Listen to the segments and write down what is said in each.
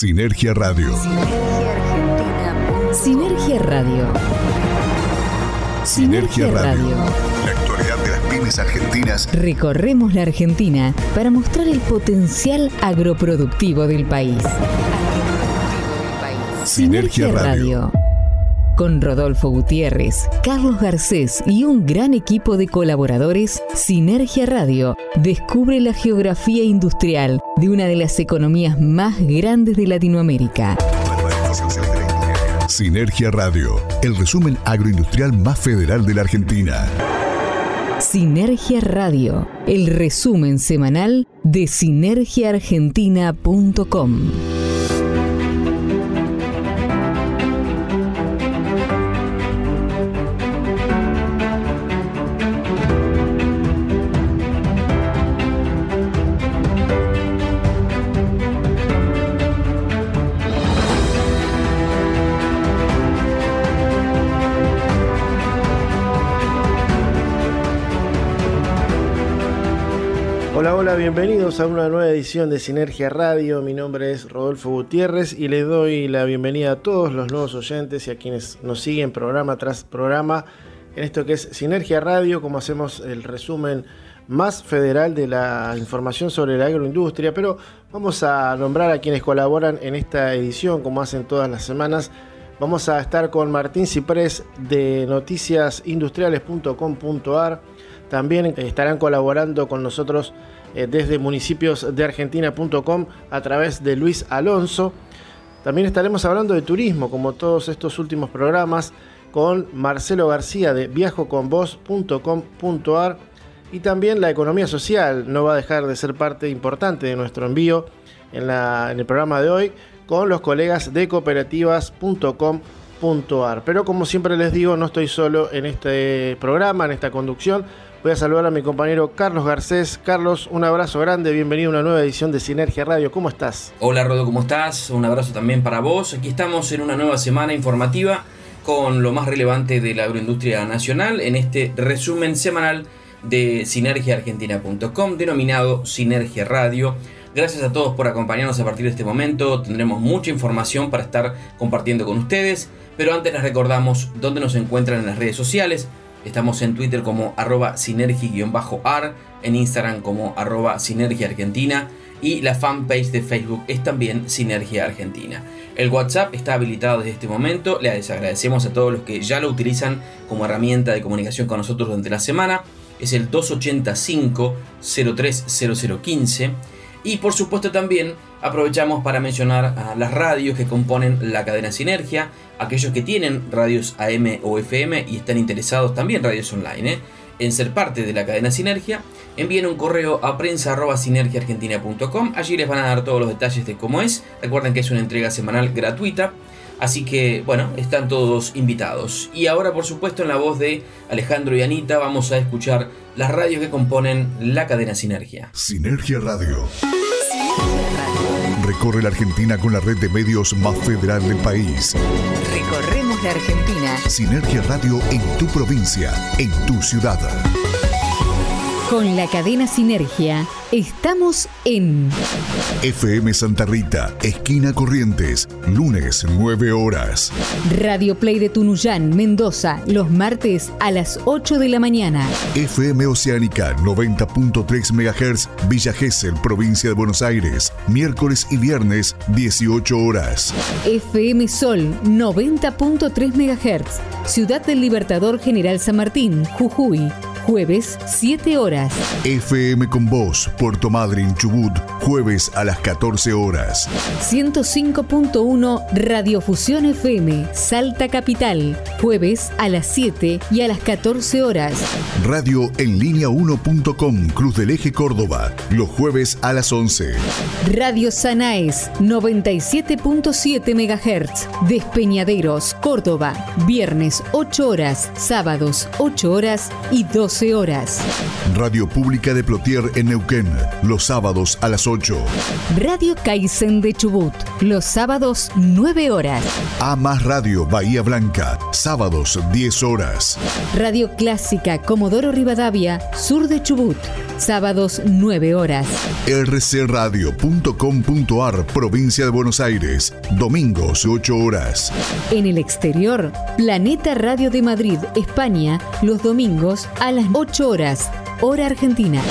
Sinergia Radio. Sinergia Radio. Sinergia Radio. La actualidad de las pymes argentinas. Recorremos la Argentina para mostrar el potencial agroproductivo del país. Sinergia Radio. Con Rodolfo Gutiérrez, Carlos Garcés y un gran equipo de colaboradores, Sinergia Radio descubre la geografía industrial de una de las economías más grandes de Latinoamérica. Sinergia Radio, el resumen agroindustrial más federal de la Argentina. Sinergia Radio, el resumen semanal de sinergiaargentina.com. bienvenidos a una nueva edición de Sinergia Radio. Mi nombre es Rodolfo Gutiérrez y les doy la bienvenida a todos los nuevos oyentes y a quienes nos siguen programa tras programa en esto que es Sinergia Radio, como hacemos el resumen más federal de la información sobre la agroindustria, pero vamos a nombrar a quienes colaboran en esta edición, como hacen todas las semanas. Vamos a estar con Martín Ciprés de noticiasindustriales.com.ar. También estarán colaborando con nosotros eh, desde municipios de Argentina.com a través de Luis Alonso. También estaremos hablando de turismo, como todos estos últimos programas, con Marcelo García de viajoconvos.com.ar y también la economía social no va a dejar de ser parte importante de nuestro envío en, en el programa de hoy con los colegas de cooperativas.com.ar. Pero como siempre les digo, no estoy solo en este programa, en esta conducción, Voy a saludar a mi compañero Carlos Garcés. Carlos, un abrazo grande, bienvenido a una nueva edición de Sinergia Radio. ¿Cómo estás? Hola Rodo, ¿cómo estás? Un abrazo también para vos. Aquí estamos en una nueva semana informativa con lo más relevante de la agroindustria nacional en este resumen semanal de sinergiaargentina.com denominado Sinergia Radio. Gracias a todos por acompañarnos a partir de este momento. Tendremos mucha información para estar compartiendo con ustedes. Pero antes les recordamos dónde nos encuentran en las redes sociales. Estamos en Twitter como arroba sinergi-ar, en Instagram como arroba sinergia argentina y la fanpage de Facebook es también Sinergia Argentina. El WhatsApp está habilitado desde este momento, les agradecemos a todos los que ya lo utilizan como herramienta de comunicación con nosotros durante la semana. Es el 285 030015 y por supuesto también aprovechamos para mencionar a las radios que componen la cadena Sinergia, aquellos que tienen radios AM o FM y están interesados también radios online ¿eh? en ser parte de la cadena Sinergia, envíen un correo a prensa.sinergiaargentina.com, allí les van a dar todos los detalles de cómo es, recuerden que es una entrega semanal gratuita, así que bueno, están todos invitados. Y ahora por supuesto en la voz de Alejandro y Anita vamos a escuchar las radios que componen la cadena Sinergia. Sinergia Radio. Recorre la Argentina con la red de medios más federal del país. Recorremos la Argentina. Sinergia Radio en tu provincia, en tu ciudad. Con la cadena Sinergia estamos en FM Santa Rita, esquina Corrientes, lunes 9 horas. Radio Play de Tunuyán, Mendoza, los martes a las 8 de la mañana. FM Oceánica 90.3 MHz, Villa Gesell, provincia de Buenos Aires, miércoles y viernes 18 horas. FM Sol 90.3 MHz, Ciudad del Libertador General San Martín, Jujuy jueves 7 horas. FM con Voz, Puerto Madryn, Chubut, jueves a las 14 horas. 105.1 Radiofusión FM, Salta Capital, jueves a las 7 y a las 14 horas. Radio en línea 1.com, Cruz del Eje Córdoba, los jueves a las 11. Radio Sanaes, 97.7 MHz, Despeñaderos, Córdoba, viernes 8 horas, sábados 8 horas y 12 12 horas. Radio Pública de Plotier en Neuquén, los sábados a las 8. Radio Kaizen de Chubut, los sábados 9 horas. A más Radio Bahía Blanca, sábados 10 horas. Radio Clásica Comodoro Rivadavia, sur de Chubut, sábados 9 horas. rcradio.com.ar, provincia de Buenos Aires, domingos 8 horas. En el exterior, Planeta Radio de Madrid, España, los domingos a las 8 horas, hora argentina.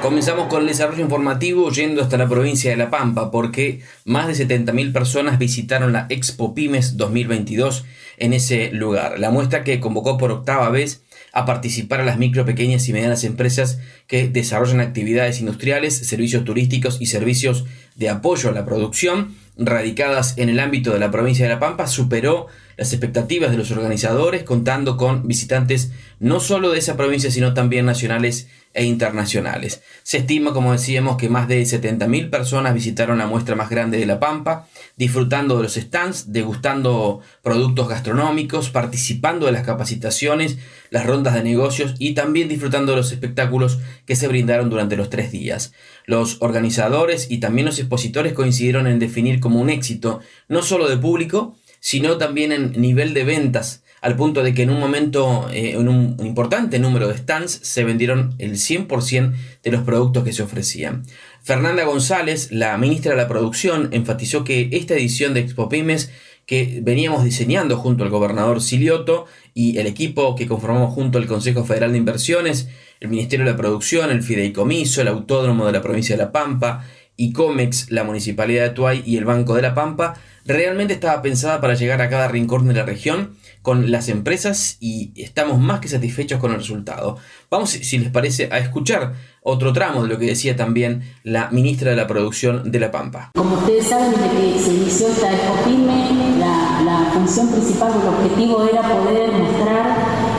Comenzamos con el desarrollo informativo yendo hasta la provincia de La Pampa porque más de 70.000 personas visitaron la Expo Pymes 2022 en ese lugar. La muestra que convocó por octava vez a participar a las micro, pequeñas y medianas empresas que desarrollan actividades industriales, servicios turísticos y servicios de apoyo a la producción radicadas en el ámbito de la provincia de La Pampa superó las expectativas de los organizadores contando con visitantes no solo de esa provincia sino también nacionales e internacionales. Se estima, como decíamos, que más de 70.000 personas visitaron la muestra más grande de La Pampa, disfrutando de los stands, degustando productos gastronómicos, participando de las capacitaciones, las rondas de negocios y también disfrutando de los espectáculos que se brindaron durante los tres días. Los organizadores y también los expositores coincidieron en definir como un éxito no solo de público, sino también en nivel de ventas, al punto de que en un momento, eh, en un importante número de stands, se vendieron el 100% de los productos que se ofrecían. Fernanda González, la ministra de la Producción, enfatizó que esta edición de Expo Pymes que veníamos diseñando junto al gobernador Silioto y el equipo que conformamos junto al Consejo Federal de Inversiones, el Ministerio de la Producción, el Fideicomiso, el Autódromo de la Provincia de La Pampa, ICOMEX, la Municipalidad de Tuay y el Banco de la Pampa, realmente estaba pensada para llegar a cada rincón de la región con las empresas y estamos más que satisfechos con el resultado. Vamos, si les parece, a escuchar otro tramo de lo que decía también la ministra de la Producción de La Pampa. Como ustedes saben, desde que se inició esta EXPOPYME, la, función principal el objetivo era poder mostrar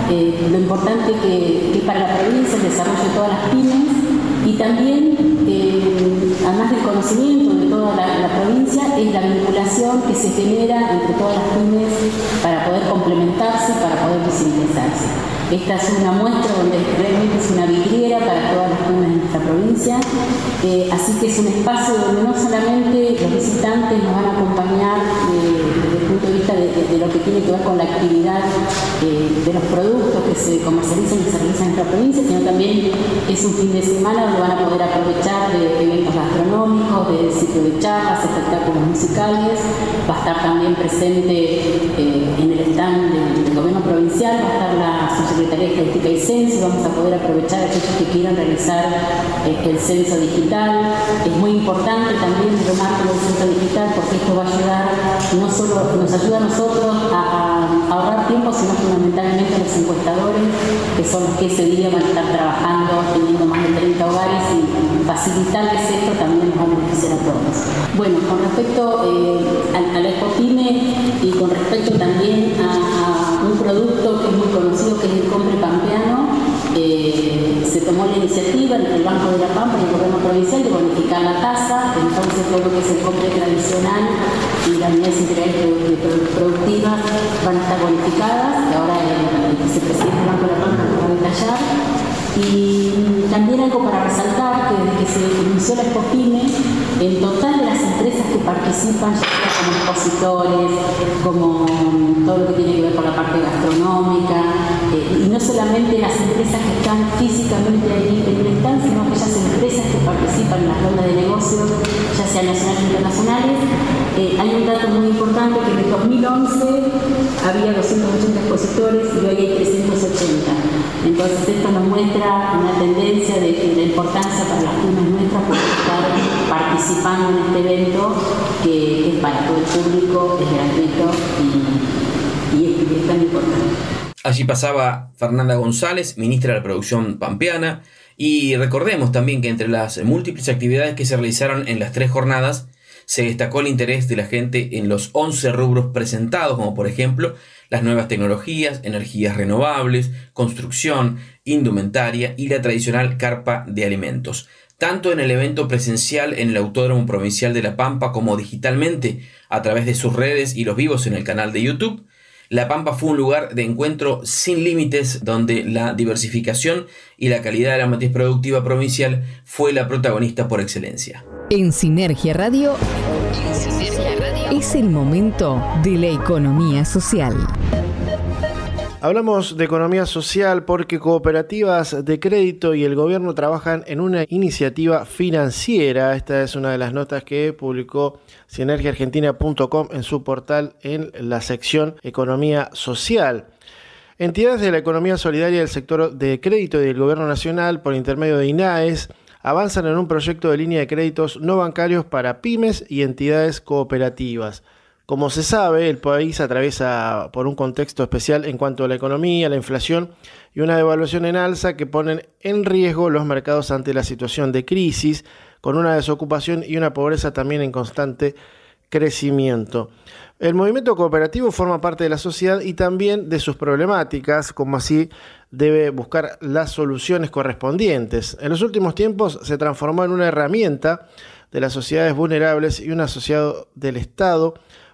eh, lo importante que, es para la provincia el desarrollo de todas las pymes y también, además del conocimiento de toda la, provincia, es la vinculación que se genera entre todas las pymes para poder complementarse, para poder visibilizarse. Esta es una muestra donde realmente es una vidriera para todas las pymes de nuestra provincia, eh, así que es un espacio donde no solamente los visitantes nos van a acompañar desde el de vista de, lo que tiene que ver con la actividad eh, de los productos que se comercializan y se realizan en nuestra provincia, sino también es un fin de semana donde van a poder aprovechar de eventos gastronómicos, de ciclo de charlas, espectáculos musicales, va a estar también presente eh, en el stand del, gobierno provincial, va a estar la Secretaría de Estadística y Censo, vamos a poder aprovechar a aquellos que quieran realizar eh, el censo digital. Es muy importante también el marco del censo digital porque esto va a ayudar, no solo ayuda a nosotros a, ahorrar tiempo, sino fundamentalmente a los encuestadores, que son los que ese día van a estar trabajando, teniendo más de 30 hogares y facilitarles esto también nos va a beneficiar a todos. Bueno, con respecto eh, a, la y con respecto también a, a un producto que es muy conocido, que es el compre pampeano, eh, se tomó la iniciativa entre el Banco de la Pampa y el gobierno provincial de bonificar la tasa, entonces todo lo que es el compre tradicional y las unidades integrales productivas van a estar bonificadas, que ahora el, el vicepresidente del Banco de la Pampa lo va a detallar. Y también algo para resaltar que desde que se inició la Expopime, el total de las empresas que participan, ya sea como expositores, como todo lo que tiene que ver con la parte gastronómica, y no solamente las empresas que están físicamente ahí en el stand, sino aquellas empresas que participan en las rondas de negocios, ya sean nacionales o internacionales. Eh, hay un dato muy importante que en el 2011 había 280 expositores y hoy hay 380. Entonces esto nos muestra una tendencia de, la importancia para las pymes nuestras por estar participando en este evento que es para todo el público, es gratuito y, y es tan importante. Allí pasaba Fernanda González, ministra de la Producción Pampeana, y recordemos también que entre las múltiples actividades que se realizaron en las tres jornadas, se destacó el interés de la gente en los 11 rubros presentados, como por ejemplo las nuevas tecnologías, energías renovables, construcción, indumentaria y la tradicional carpa de alimentos. Tanto en el evento presencial en el Autódromo Provincial de La Pampa como digitalmente a través de sus redes y los vivos en el canal de YouTube, La Pampa fue un lugar de encuentro sin límites donde la diversificación y la calidad de la matriz productiva provincial fue la protagonista por excelencia. En Sinergia Radio, es el momento de la economía social. Hablamos de economía social porque cooperativas de crédito y el gobierno trabajan en una iniciativa financiera. Esta es una de las notas que publicó sinergiaargentina.com en su portal en la sección Economía Social. Entidades de la economía solidaria del sector de crédito y del gobierno nacional, por intermedio de INAES, avanzan en un proyecto de línea de créditos no bancarios para pymes y entidades cooperativas. Como se sabe, el país atraviesa por un contexto especial en cuanto a la economía, la inflación y una devaluación en alza que ponen en riesgo los mercados ante la situación de crisis, con una desocupación y una pobreza también en constante crecimiento. El movimiento cooperativo forma parte de la sociedad y también de sus problemáticas, como así debe buscar las soluciones correspondientes. En los últimos tiempos se transformó en una herramienta de las sociedades vulnerables y un asociado del Estado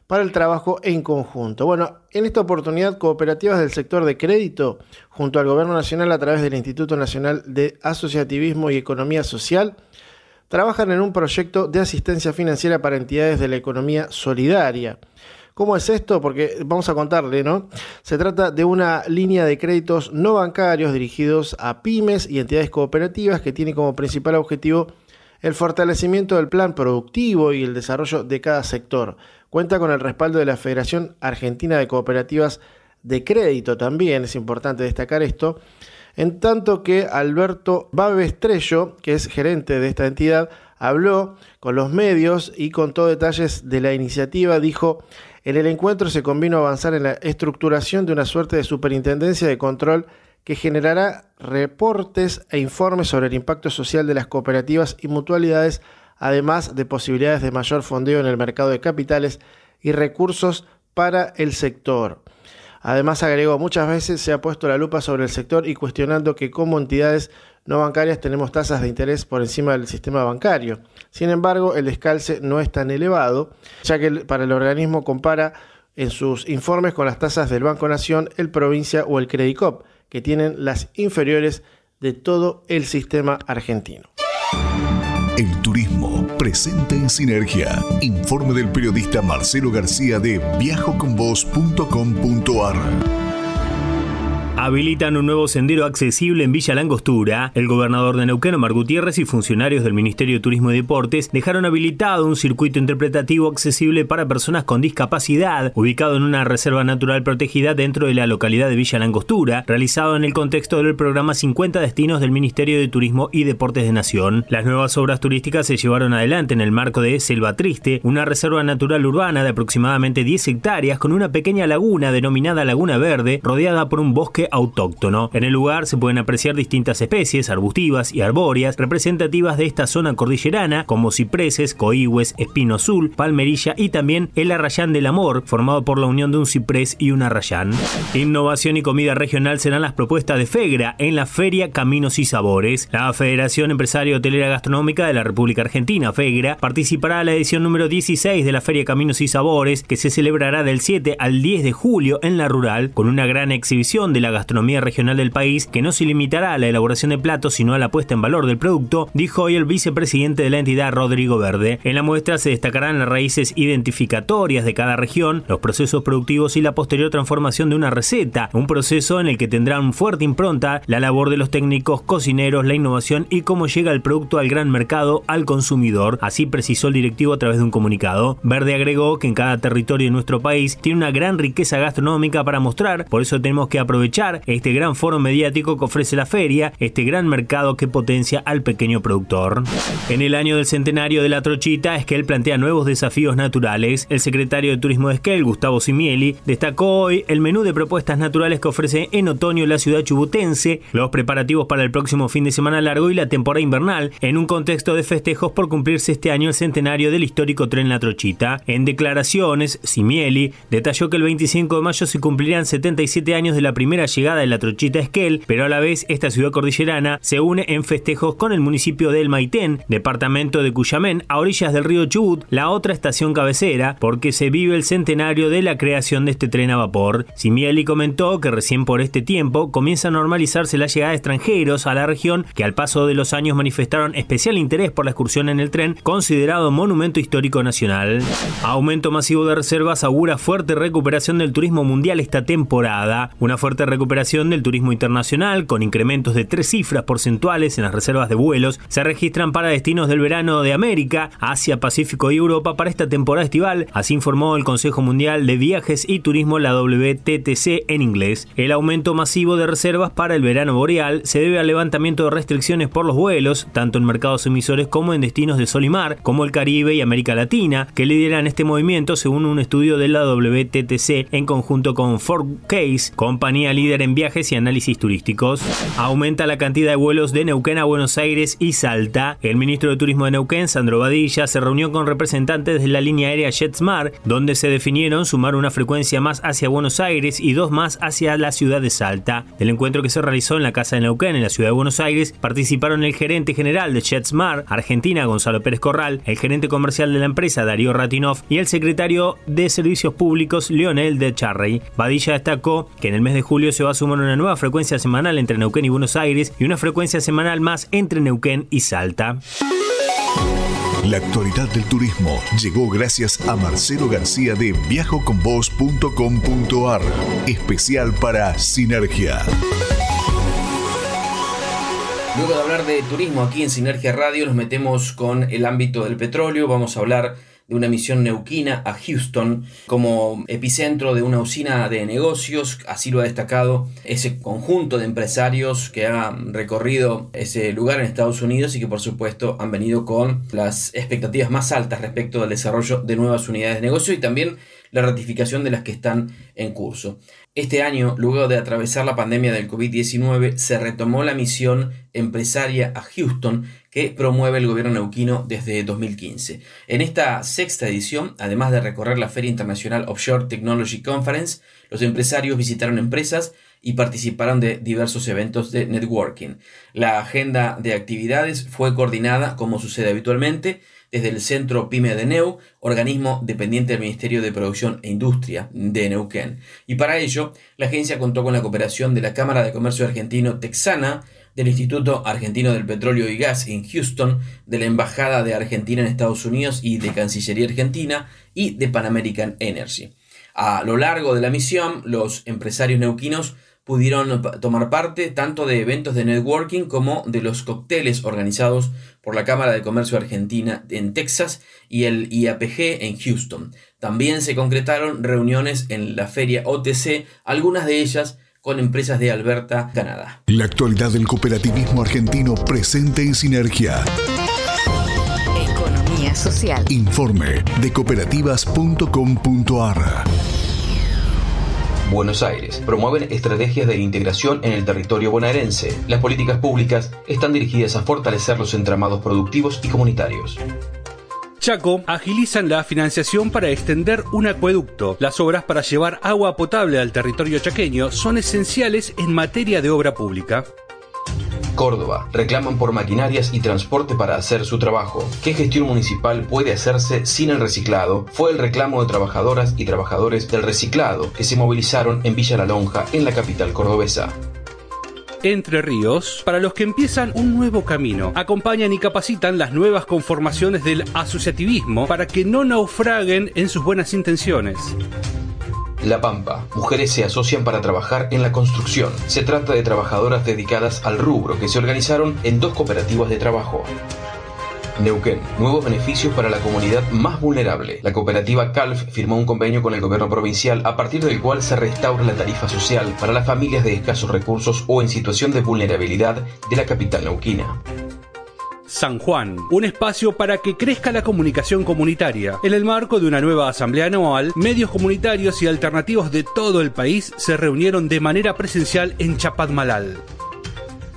para el trabajo en conjunto. Bueno, en esta oportunidad, cooperativas del sector de crédito, junto al Gobierno Nacional a través del Instituto Nacional de Asociativismo y Economía Social, trabajan en un proyecto de asistencia financiera para entidades de la economía solidaria. ¿Cómo es esto? Porque vamos a contarle, ¿no? Se trata de una línea de créditos no bancarios dirigidos a pymes y entidades cooperativas que tiene como principal objetivo el fortalecimiento del plan productivo y el desarrollo de cada sector Cuenta con el respaldo de la Federación Argentina de Cooperativas de Crédito también, es importante destacar esto, en tanto que Alberto Estrello, que es gerente de esta entidad, habló con los medios y contó detalles de la iniciativa, dijo, en el encuentro se convino avanzar en la estructuración de una suerte de superintendencia de control que generará reportes e informes sobre el impacto social de las cooperativas y mutualidades además de posibilidades de mayor fondeo en el mercado de capitales y recursos para el sector. Además, agregó, muchas veces se ha puesto la lupa sobre el sector y cuestionando que como entidades no bancarias tenemos tasas de interés por encima del sistema bancario. Sin embargo, el descalce no es tan elevado, ya que para el organismo compara en sus informes con las tasas del Banco Nación, el Provincia o el Credicop, que tienen las inferiores de todo el sistema argentino. El turismo presente en Sinergia. Informe del periodista Marcelo García de viajoconvos.com.ar. Habilitan un nuevo sendero accesible en Villa Langostura. El gobernador de Neuquén, Omar Gutiérrez, y funcionarios del Ministerio de Turismo y Deportes dejaron habilitado un circuito interpretativo accesible para personas con discapacidad, ubicado en una reserva natural protegida dentro de la localidad de Villa Langostura, realizado en el contexto del programa 50 Destinos del Ministerio de Turismo y Deportes de Nación. Las nuevas obras turísticas se llevaron adelante en el marco de Selva Triste, una reserva natural urbana de aproximadamente 10 hectáreas con una pequeña laguna denominada Laguna Verde, rodeada por un bosque autóctono. En el lugar se pueden apreciar distintas especies arbustivas y arbóreas representativas de esta zona cordillerana, como cipreses, coíhues, espino azul, palmerilla y también el arrayán del amor, formado por la unión de un ciprés y un arrayán. Innovación y comida regional serán las propuestas de FEGRA en la Feria Caminos y Sabores. La Federación Empresaria Hotelera Gastronómica de la República Argentina, FEGRA, participará en la edición número 16 de la Feria Caminos y Sabores, que se celebrará del 7 al 10 de julio en la rural, con una gran exhibición de la gastronomía regional del país, que no se limitará a la elaboración de platos, sino a la puesta en valor del producto, dijo hoy el vicepresidente de la entidad, Rodrigo Verde. En la muestra se destacarán las raíces identificatorias de cada región, los procesos productivos y la posterior transformación de una receta, un proceso en el que tendrán fuerte impronta la labor de los técnicos, cocineros, la innovación y cómo llega el producto al gran mercado, al consumidor. Así precisó el directivo a través de un comunicado. Verde agregó que en cada territorio de nuestro país tiene una gran riqueza gastronómica para mostrar, por eso tenemos que aprovechar este gran foro mediático que ofrece la feria, este gran mercado que potencia al pequeño productor. En el año del centenario de la trochita, Esquel plantea nuevos desafíos naturales. El secretario de Turismo de Esquel, Gustavo Simieli, destacó hoy el menú de propuestas naturales que ofrece en otoño la ciudad chubutense, los preparativos para el próximo fin de semana largo y la temporada invernal, en un contexto de festejos por cumplirse este año el centenario del histórico tren La Trochita. En declaraciones, Simieli detalló que el 25 de mayo se cumplirán 77 años de la primera llegada llegada de la trochita Esquel, pero a la vez esta ciudad cordillerana se une en festejos con el municipio del Maitén, departamento de Cuyamén, a orillas del río Chubut, la otra estación cabecera, porque se vive el centenario de la creación de este tren a vapor. Simieli comentó que recién por este tiempo comienza a normalizarse la llegada de extranjeros a la región que al paso de los años manifestaron especial interés por la excursión en el tren, considerado monumento histórico nacional. Aumento masivo de reservas augura fuerte recuperación del turismo mundial esta temporada, una fuerte recuperación del turismo internacional con incrementos de tres cifras porcentuales en las reservas de vuelos se registran para destinos del verano de América, Asia, Pacífico y Europa para esta temporada estival, así informó el Consejo Mundial de Viajes y Turismo, la WTTC en inglés. El aumento masivo de reservas para el verano boreal se debe al levantamiento de restricciones por los vuelos, tanto en mercados emisores como en destinos de sol y mar, como el Caribe y América Latina, que lideran este movimiento según un estudio de la WTTC en conjunto con Ford Case, compañía líder en viajes y análisis turísticos. Aumenta la cantidad de vuelos de Neuquén a Buenos Aires y Salta. El ministro de Turismo de Neuquén, Sandro Badilla, se reunió con representantes de la línea aérea JetSmart, donde se definieron sumar una frecuencia más hacia Buenos Aires y dos más hacia la ciudad de Salta. Del encuentro que se realizó en la Casa de Neuquén, en la ciudad de Buenos Aires, participaron el gerente general de JetSmart, Argentina, Gonzalo Pérez Corral, el gerente comercial de la empresa, Darío Ratinov, y el secretario de Servicios Públicos, Lionel de Charrey. Badilla destacó que en el mes de julio se va a sumar una nueva frecuencia semanal entre Neuquén y Buenos Aires y una frecuencia semanal más entre Neuquén y Salta. La actualidad del turismo llegó gracias a Marcelo García de viajoconvos.com.ar, especial para Sinergia. Luego de hablar de turismo aquí en Sinergia Radio, nos metemos con el ámbito del petróleo. Vamos a hablar de una misión neuquina a Houston como epicentro de una usina de negocios. Así lo ha destacado ese conjunto de empresarios que han recorrido ese lugar en Estados Unidos y que por supuesto han venido con las expectativas más altas respecto del desarrollo de nuevas unidades de negocio y también la ratificación de las que están en curso. Este año, luego de atravesar la pandemia del COVID-19, se retomó la misión empresaria a Houston que promueve el gobierno neuquino desde 2015. En esta sexta edición, además de recorrer la Feria Internacional Offshore Technology Conference, los empresarios visitaron empresas y participaron de diversos eventos de networking. La agenda de actividades fue coordinada, como sucede habitualmente, desde el Centro PYME de NEU, organismo dependiente del Ministerio de Producción e Industria de Neuquén. Y para ello, la agencia contó con la cooperación de la Cámara de Comercio Argentino Texana, del Instituto Argentino del Petróleo y Gas en Houston, de la Embajada de Argentina en Estados Unidos y de Cancillería Argentina y de Pan American Energy. A lo largo de la misión, los empresarios neuquinos pudieron tomar parte tanto de eventos de networking como de los cócteles organizados por la Cámara de Comercio Argentina en Texas y el IAPG en Houston. También se concretaron reuniones en la feria OTC, algunas de ellas con empresas de Alberta, Canadá. La actualidad del cooperativismo argentino presente en sinergia. Economía social. Informe de cooperativas.com.ar. Buenos Aires. Promueven estrategias de integración en el territorio bonaerense. Las políticas públicas están dirigidas a fortalecer los entramados productivos y comunitarios. Chaco agilizan la financiación para extender un acueducto. Las obras para llevar agua potable al territorio chaqueño son esenciales en materia de obra pública. Córdoba. Reclaman por maquinarias y transporte para hacer su trabajo. ¿Qué gestión municipal puede hacerse sin el reciclado? Fue el reclamo de trabajadoras y trabajadores del reciclado que se movilizaron en Villa La Lonja, en la capital cordobesa. Entre Ríos, para los que empiezan un nuevo camino, acompañan y capacitan las nuevas conformaciones del asociativismo para que no naufraguen en sus buenas intenciones. La Pampa. Mujeres se asocian para trabajar en la construcción. Se trata de trabajadoras dedicadas al rubro que se organizaron en dos cooperativas de trabajo. Neuquén. Nuevos beneficios para la comunidad más vulnerable. La cooperativa CALF firmó un convenio con el gobierno provincial a partir del cual se restaura la tarifa social para las familias de escasos recursos o en situación de vulnerabilidad de la capital neuquina. San Juan, un espacio para que crezca la comunicación comunitaria. En el marco de una nueva asamblea anual, medios comunitarios y alternativos de todo el país se reunieron de manera presencial en Chapadmalal.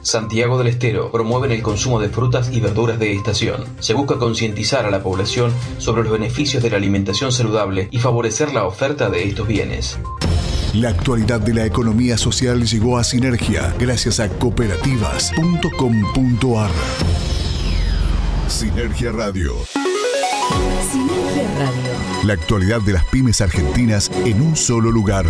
Santiago del Estero promueven el consumo de frutas y verduras de estación. Se busca concientizar a la población sobre los beneficios de la alimentación saludable y favorecer la oferta de estos bienes. La actualidad de la economía social llegó a Sinergia gracias a cooperativas.com.ar. Sinergia Radio. Sinergia Radio. La actualidad de las pymes argentinas en un solo lugar.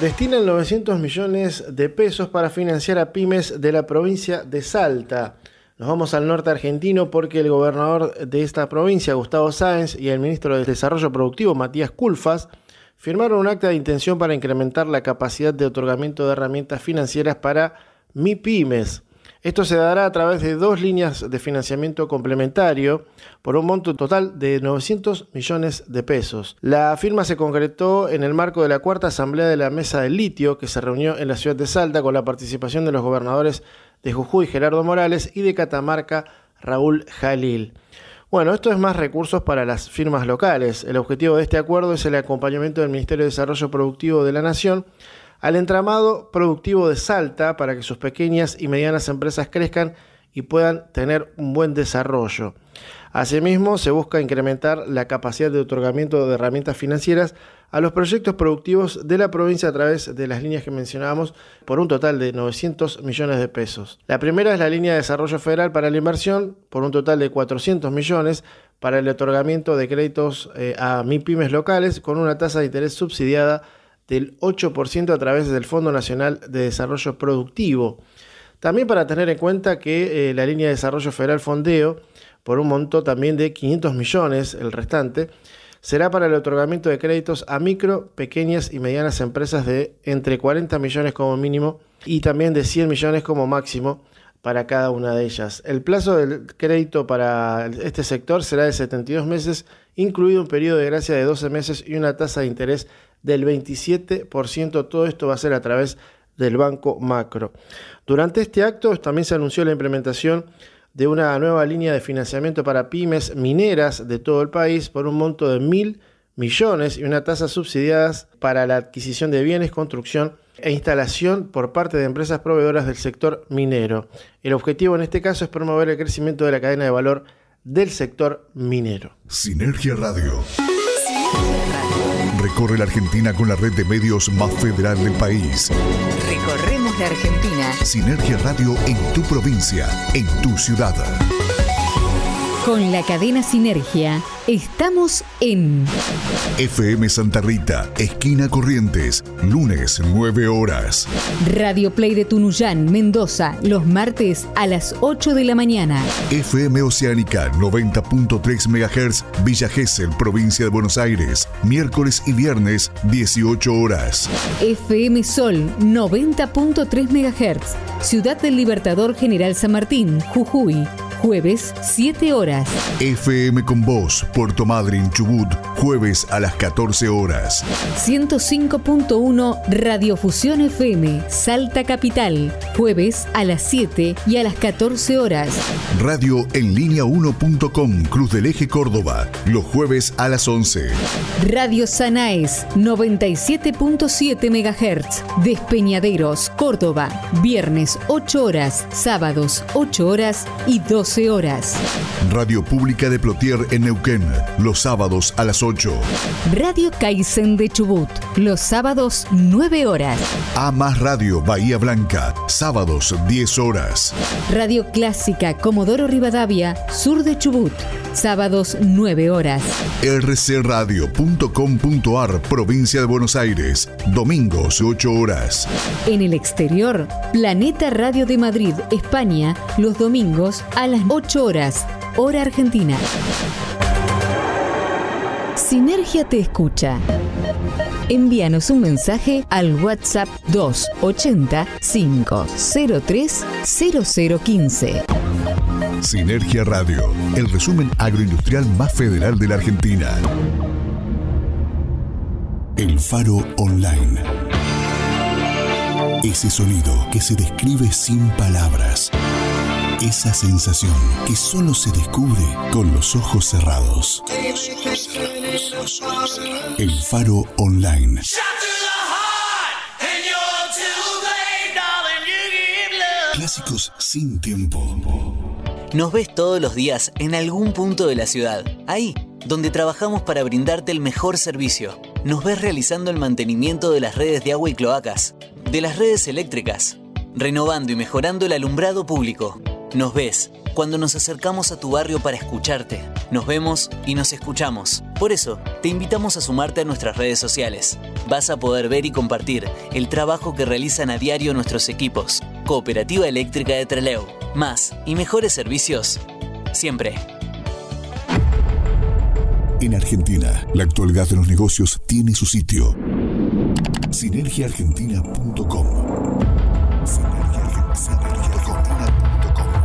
Destinan 900 millones de pesos para financiar a pymes de la provincia de Salta. Nos vamos al norte argentino porque el gobernador de esta provincia, Gustavo Sáenz, y el ministro de Desarrollo Productivo, Matías Culfas, firmaron un acta de intención para incrementar la capacidad de otorgamiento de herramientas financieras para MIPYMES. Esto se dará a través de dos líneas de financiamiento complementario por un monto total de 900 millones de pesos. La firma se concretó en el marco de la cuarta asamblea de la Mesa del Litio que se reunió en la ciudad de Salta con la participación de los gobernadores de Jujuy Gerardo Morales y de Catamarca Raúl Jalil. Bueno, esto es más recursos para las firmas locales. El objetivo de este acuerdo es el acompañamiento del Ministerio de Desarrollo Productivo de la Nación al entramado productivo de Salta para que sus pequeñas y medianas empresas crezcan y puedan tener un buen desarrollo. Asimismo, se busca incrementar la capacidad de otorgamiento de herramientas financieras a los proyectos productivos de la provincia a través de las líneas que mencionábamos por un total de 900 millones de pesos. La primera es la línea de desarrollo federal para la inversión por un total de 400 millones para el otorgamiento de créditos eh, a MIPIMES locales con una tasa de interés subsidiada del 8% a través del Fondo Nacional de Desarrollo Productivo. También para tener en cuenta que eh, la línea de desarrollo federal fondeo por un monto también de 500 millones, el restante, será para el otorgamiento de créditos a micro, pequeñas y medianas empresas de entre 40 millones como mínimo y también de 100 millones como máximo para cada una de ellas. El plazo del crédito para este sector será de 72 meses, incluido un periodo de gracia de 12 meses y una tasa de interés del 27%. Todo esto va a ser a través del Banco Macro. Durante este acto también se anunció la implementación de una nueva línea de financiamiento para pymes mineras de todo el país por un monto de mil millones y una tasa subsidiadas para la adquisición de bienes, construcción e instalación por parte de empresas proveedoras del sector minero. El objetivo en este caso es promover el crecimiento de la cadena de valor del sector minero. Sinergia Radio. Recorre la Argentina con la red de medios más federal del país. Recorremos la Argentina. Sinergia Radio en tu provincia, en tu ciudad. Con la cadena Sinergia estamos en FM Santa Rita, esquina Corrientes, lunes 9 horas. Radio Play de Tunuyán, Mendoza, los martes a las 8 de la mañana. FM Oceánica 90.3 MHz, Villa Gesell, provincia de Buenos Aires, miércoles y viernes 18 horas. FM Sol 90.3 MHz, Ciudad del Libertador General San Martín, Jujuy jueves 7 horas. FM con Voz, Puerto Madryn, Chubut, jueves a las 14 horas. 105.1 Radiofusión FM, Salta Capital, jueves a las 7 y a las 14 horas. Radio en línea 1.com, Cruz del Eje Córdoba, los jueves a las 11. Radio Sanaes, 97.7 MHz, Despeñaderos, Córdoba, viernes 8 horas, sábados 8 horas y 12 horas. Radio Pública de Plotier en Neuquén, los sábados a las 8. Radio Kaizen de Chubut, los sábados 9 horas. A más Radio Bahía Blanca, sábados 10 horas. Radio Clásica Comodoro Rivadavia, sur de Chubut, sábados 9 horas. rcradio.com.ar, provincia de Buenos Aires, domingos 8 horas. En el exterior, Planeta Radio de Madrid, España, los domingos a las 8 horas, hora argentina. Sinergia te escucha. Envíanos un mensaje al WhatsApp 280 503 0015. Sinergia Radio, el resumen agroindustrial más federal de la Argentina. El Faro Online. Ese sonido que se describe sin palabras. Esa sensación que solo se descubre con los ojos cerrados. El Faro Online. Clásicos sin tiempo. Nos ves todos los días en algún punto de la ciudad. Ahí, donde trabajamos para brindarte el mejor servicio. Nos ves realizando el mantenimiento de las redes de agua y cloacas, de las redes eléctricas, renovando y mejorando el alumbrado público. Nos ves cuando nos acercamos a tu barrio para escucharte. Nos vemos y nos escuchamos. Por eso, te invitamos a sumarte a nuestras redes sociales. Vas a poder ver y compartir el trabajo que realizan a diario nuestros equipos. Cooperativa Eléctrica de Treleu. Más y mejores servicios. Siempre. En Argentina, la actualidad de los negocios tiene su sitio. Sinergiaargentina.com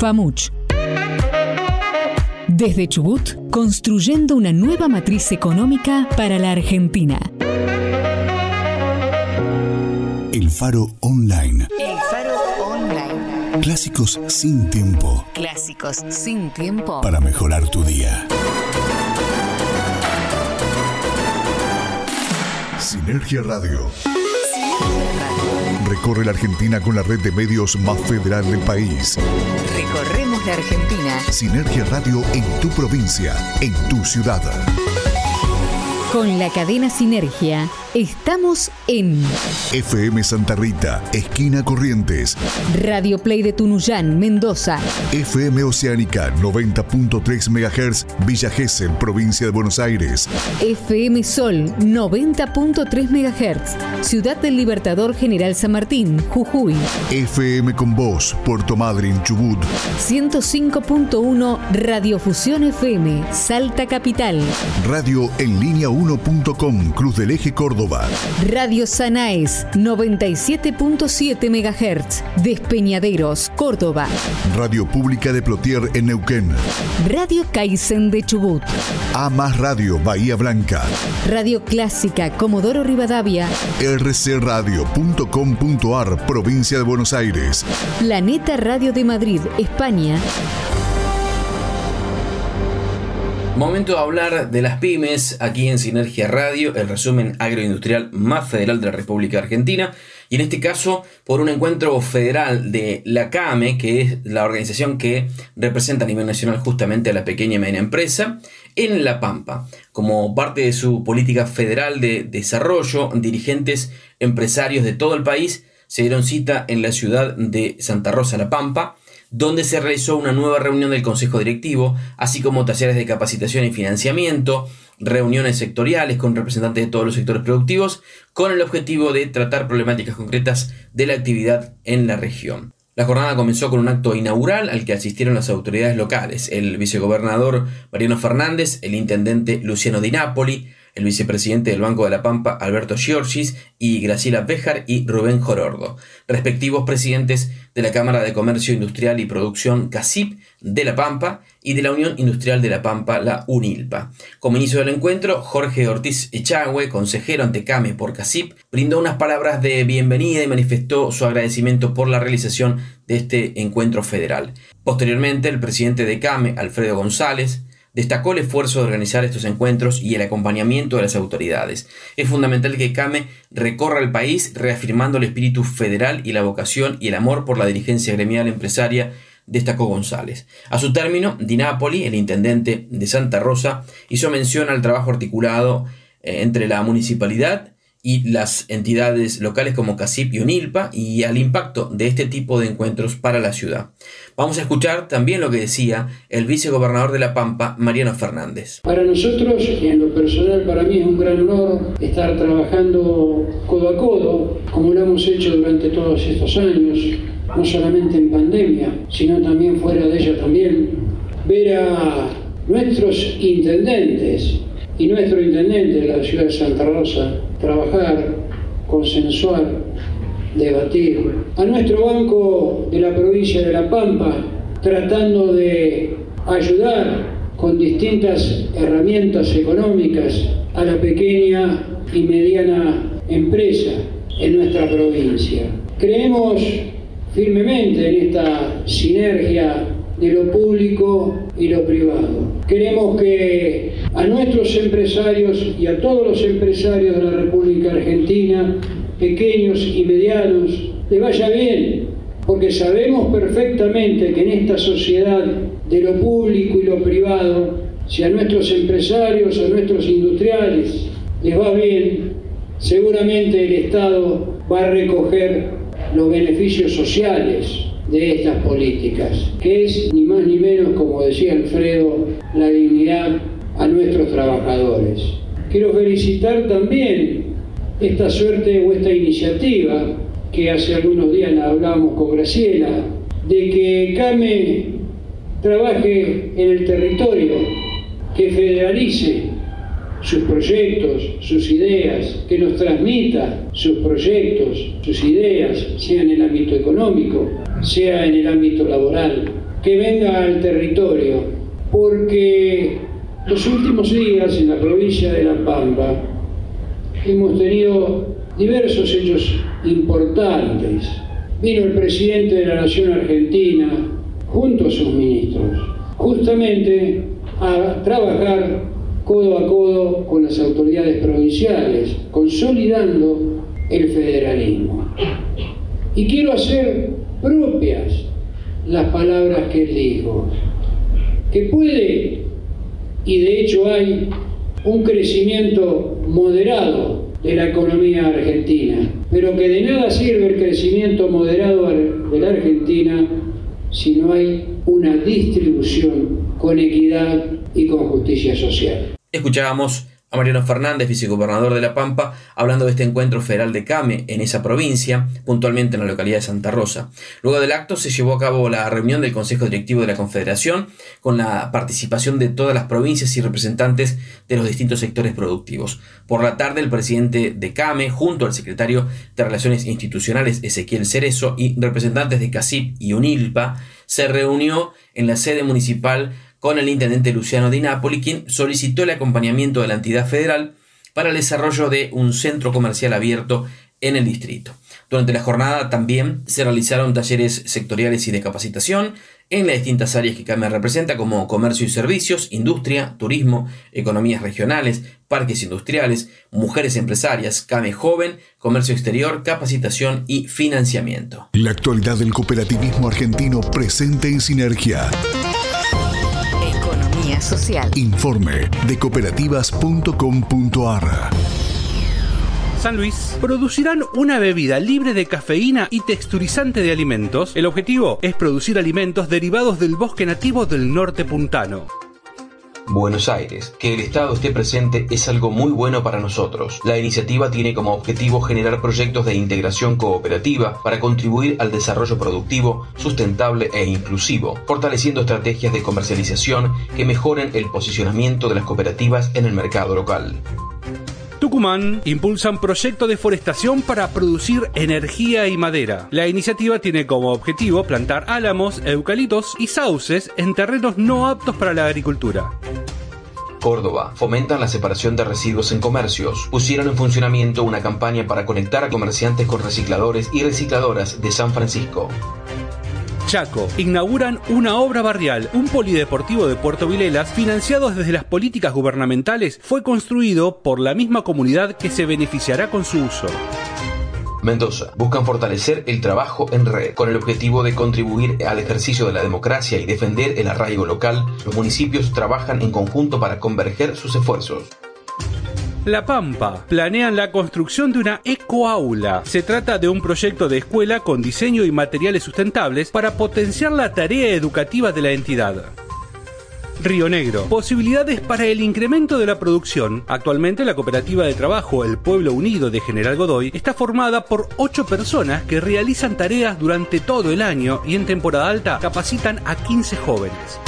FAMUCH. Desde Chubut, construyendo una nueva matriz económica para la Argentina. El Faro Online. El Faro Online. Clásicos sin tiempo. Clásicos sin tiempo. Para mejorar tu día. Sinergia Radio. Recorre la Argentina con la red de medios más federal del país. Recorremos la Argentina. Sinergia Radio en tu provincia, en tu ciudad. Con la cadena Sinergia estamos en FM Santa Rita, esquina Corrientes. Radio Play de Tunuyán, Mendoza. FM Oceánica 90.3 MHz, Villa Gesell, provincia de Buenos Aires. FM Sol 90.3 MHz, Ciudad del Libertador General San Martín, Jujuy. FM con Voz, Puerto Madryn, Chubut. 105.1 Radiofusión FM, Salta Capital. Radio en línea 1.com, Cruz del Eje Córdoba. Radio Sanaes 97.7 MHz, Despeñaderos, Córdoba. Radio Pública de Plotier en Neuquén. Radio Kaizen de Chubut. A más Radio Bahía Blanca. Radio Clásica Comodoro Rivadavia. rcradio.com.ar, provincia de Buenos Aires. Planeta Radio de Madrid, España. Momento de hablar de las pymes aquí en Sinergia Radio, el resumen agroindustrial más federal de la República Argentina. Y en este caso, por un encuentro federal de la CAME, que es la organización que representa a nivel nacional justamente a la pequeña y mediana empresa, en La Pampa. Como parte de su política federal de desarrollo, dirigentes empresarios de todo el país se dieron cita en la ciudad de Santa Rosa, La Pampa, donde se realizó una nueva reunión del Consejo Directivo, así como talleres de capacitación y financiamiento, reuniones sectoriales con representantes de todos los sectores productivos, con el objetivo de tratar problemáticas concretas de la actividad en la región. La jornada comenzó con un acto inaugural al que asistieron las autoridades locales, el vicegobernador Mariano Fernández, el intendente Luciano Di Napoli, el vicepresidente del Banco de la Pampa, Alberto Giorgis, y Graciela Béjar y Rubén Jorordo, respectivos presidentes de la Cámara de Comercio Industrial y Producción CACIP de La Pampa y de la Unión Industrial de La Pampa, la UNILPA. Como inicio del encuentro, Jorge Ortiz Echagüe, consejero ante CAME por CACIP, brindó unas palabras de bienvenida y manifestó su agradecimiento por la realización de este encuentro federal. Posteriormente, el presidente de CAME, Alfredo González, destacó el esfuerzo de organizar estos encuentros y el acompañamiento de las autoridades. Es fundamental que CAME recorra el país reafirmando el espíritu federal y la vocación y el amor por la dirigencia gremial empresaria destacó González. A su término, Di Napoli, el intendente de Santa Rosa, hizo mención al trabajo articulado eh, entre la municipalidad y las entidades locales como CACIP y UNILPA y al impacto de este tipo de encuentros para la ciudad. Vamos a escuchar también lo que decía el vicegobernador de La Pampa, Mariano Fernández. Para nosotros, en lo personal para mí es un gran honor estar trabajando codo a codo, como lo hemos hecho durante todos estos años, no solamente en pandemia, sino también fuera de ella también, ver a nuestros intendentes y nuestro intendente de la ciudad de Santa Rosa trabajar, consensuar, debatir. A nuestro banco de la provincia de La Pampa, tratando de ayudar con distintas herramientas económicas a la pequeña y mediana empresa en nuestra provincia. Creemos firmemente en esta sinergia de lo público y lo privado. Queremos que a nuestros empresarios y a todos los empresarios de la República Argentina, pequeños y medianos, les vaya bien, porque sabemos perfectamente que en esta sociedad de lo público y lo privado, si a nuestros empresarios, a nuestros industriales les va bien, seguramente el Estado va a recoger los beneficios sociales de estas políticas, que es ni más ni menos, como decía Alfredo, la dignidad a nuestros trabajadores. Quiero felicitar también esta suerte o esta iniciativa que hace algunos días hablábamos con Graciela, de que CAME trabaje en el territorio, que federalice sus proyectos, sus ideas, que nos transmita sus proyectos, sus ideas, sea en el ámbito económico, sea en el ámbito laboral, que venga al territorio, porque los últimos días en la provincia de La Pampa hemos tenido diversos hechos importantes. Vino el presidente de la Nación Argentina junto a sus ministros, justamente a trabajar codo a codo con las autoridades provinciales, consolidando el federalismo. Y quiero hacer propias las palabras que él dijo, que puede, y de hecho hay, un crecimiento moderado de la economía argentina, pero que de nada sirve el crecimiento moderado de la Argentina si no hay una distribución con equidad y con justicia social. Escuchábamos a Mariano Fernández, vicegobernador de La Pampa, hablando de este encuentro federal de CAME en esa provincia, puntualmente en la localidad de Santa Rosa. Luego del acto se llevó a cabo la reunión del Consejo Directivo de la Confederación, con la participación de todas las provincias y representantes de los distintos sectores productivos. Por la tarde, el presidente de CAME, junto al secretario de Relaciones Institucionales Ezequiel Cerezo y representantes de CACIP y UNILPA, se reunió en la sede municipal con el intendente Luciano Di Napoli, quien solicitó el acompañamiento de la entidad federal para el desarrollo de un centro comercial abierto en el distrito. Durante la jornada también se realizaron talleres sectoriales y de capacitación en las distintas áreas que CAME representa como comercio y servicios, industria, turismo, economías regionales, parques industriales, mujeres empresarias, CAME joven, comercio exterior, capacitación y financiamiento. La actualidad del cooperativismo argentino presente en sinergia social. Informe de cooperativas.com.ar. San Luis producirán una bebida libre de cafeína y texturizante de alimentos. El objetivo es producir alimentos derivados del bosque nativo del norte puntano. Buenos Aires. Que el Estado esté presente es algo muy bueno para nosotros. La iniciativa tiene como objetivo generar proyectos de integración cooperativa para contribuir al desarrollo productivo, sustentable e inclusivo, fortaleciendo estrategias de comercialización que mejoren el posicionamiento de las cooperativas en el mercado local. Tucumán impulsan proyecto de forestación para producir energía y madera. La iniciativa tiene como objetivo plantar álamos, eucaliptos y sauces en terrenos no aptos para la agricultura. Córdoba. Fomentan la separación de residuos en comercios. Pusieron en funcionamiento una campaña para conectar a comerciantes con recicladores y recicladoras de San Francisco. Chaco inauguran una obra barrial, un polideportivo de Puerto Vilelas, financiado desde las políticas gubernamentales, fue construido por la misma comunidad que se beneficiará con su uso. Mendoza buscan fortalecer el trabajo en red con el objetivo de contribuir al ejercicio de la democracia y defender el arraigo local. Los municipios trabajan en conjunto para converger sus esfuerzos. La Pampa planean la construcción de una ecoaula. Se trata de un proyecto de escuela con diseño y materiales sustentables para potenciar la tarea educativa de la entidad. Río Negro. Posibilidades para el incremento de la producción. Actualmente la cooperativa de trabajo El Pueblo Unido de General Godoy está formada por 8 personas que realizan tareas durante todo el año y en temporada alta capacitan a 15 jóvenes.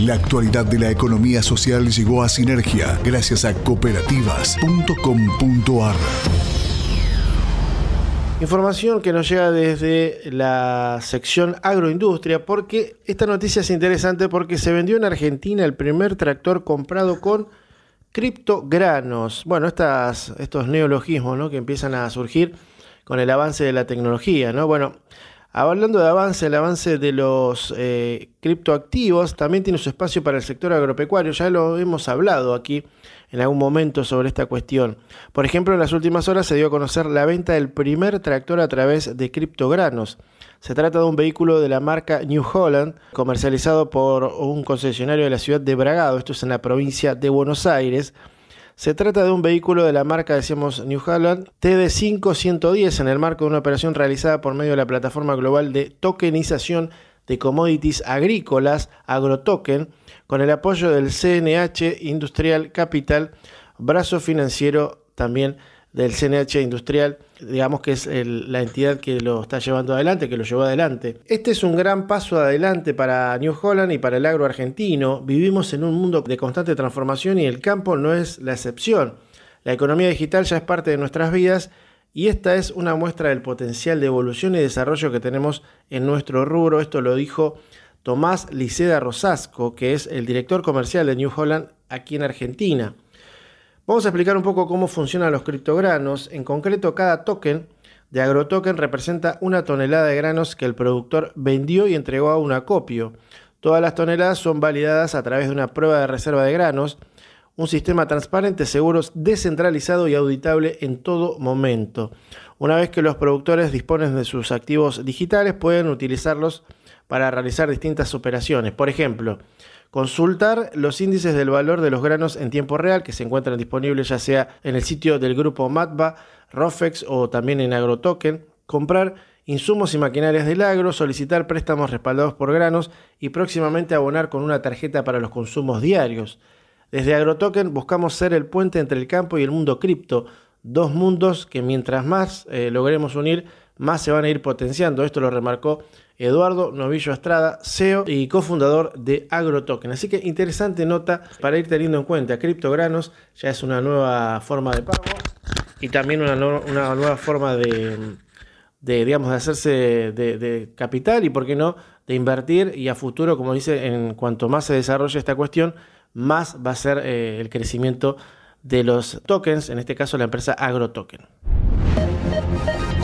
La actualidad de la economía social llegó a Sinergia gracias a cooperativas.com.ar. Información que nos llega desde la sección agroindustria, porque esta noticia es interesante porque se vendió en Argentina el primer tractor comprado con criptogranos. Bueno, estas, estos neologismos ¿no? que empiezan a surgir con el avance de la tecnología. ¿no? Bueno, hablando de avance, el avance de los eh, criptoactivos también tiene su espacio para el sector agropecuario. Ya lo hemos hablado aquí en algún momento sobre esta cuestión. Por ejemplo, en las últimas horas se dio a conocer la venta del primer tractor a través de criptogranos. Se trata de un vehículo de la marca New Holland, comercializado por un concesionario de la ciudad de Bragado, esto es en la provincia de Buenos Aires. Se trata de un vehículo de la marca, decíamos, New Holland TD5-110 en el marco de una operación realizada por medio de la plataforma global de tokenización de commodities agrícolas, AgroToken, con el apoyo del CNH Industrial Capital, brazo financiero también del CNH Industrial, digamos que es la entidad que lo está llevando adelante, que lo llevó adelante. Este es un gran paso adelante para New Holland y para el agro argentino. Vivimos en un mundo de constante transformación y el campo no es la excepción. La economía digital ya es parte de nuestras vidas y esta es una muestra del potencial de evolución y desarrollo que tenemos en nuestro rubro. Esto lo dijo Tomás Liceda Rosasco, que es el director comercial de New Holland aquí en Argentina. Vamos a explicar un poco cómo funcionan los criptogranos. En concreto, cada token de AgroToken representa una tonelada de granos que el productor vendió y entregó a un acopio. Todas las toneladas son validadas a través de una prueba de reserva de granos, un sistema transparente, seguro, descentralizado y auditable en todo momento. Una vez que los productores disponen de sus activos digitales, pueden utilizarlos para realizar distintas operaciones. Por ejemplo, consultar los índices del valor de los granos en tiempo real que se encuentran disponibles ya sea en el sitio del grupo Matba, Rofex o también en AgroToken, comprar insumos y maquinarias del agro, solicitar préstamos respaldados por granos y próximamente abonar con una tarjeta para los consumos diarios. Desde AgroToken buscamos ser el puente entre el campo y el mundo cripto, dos mundos que mientras más eh, logremos unir, más se van a ir potenciando. Esto lo remarcó Eduardo Novillo Estrada, CEO y cofundador de AgroToken. Así que interesante nota para ir teniendo en cuenta. Criptogranos ya es una nueva forma de pago y también una, nueva forma de, digamos, de hacerse de, capital y, por qué no, de invertir y a futuro, como dice, en cuanto más se desarrolle esta cuestión, más va a ser eh, el crecimiento de los tokens, en este caso la empresa AgroToken.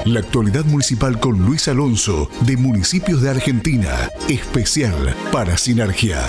La actualidad municipal con Luis Alonso de Municipios de Argentina, especial para Sinergia.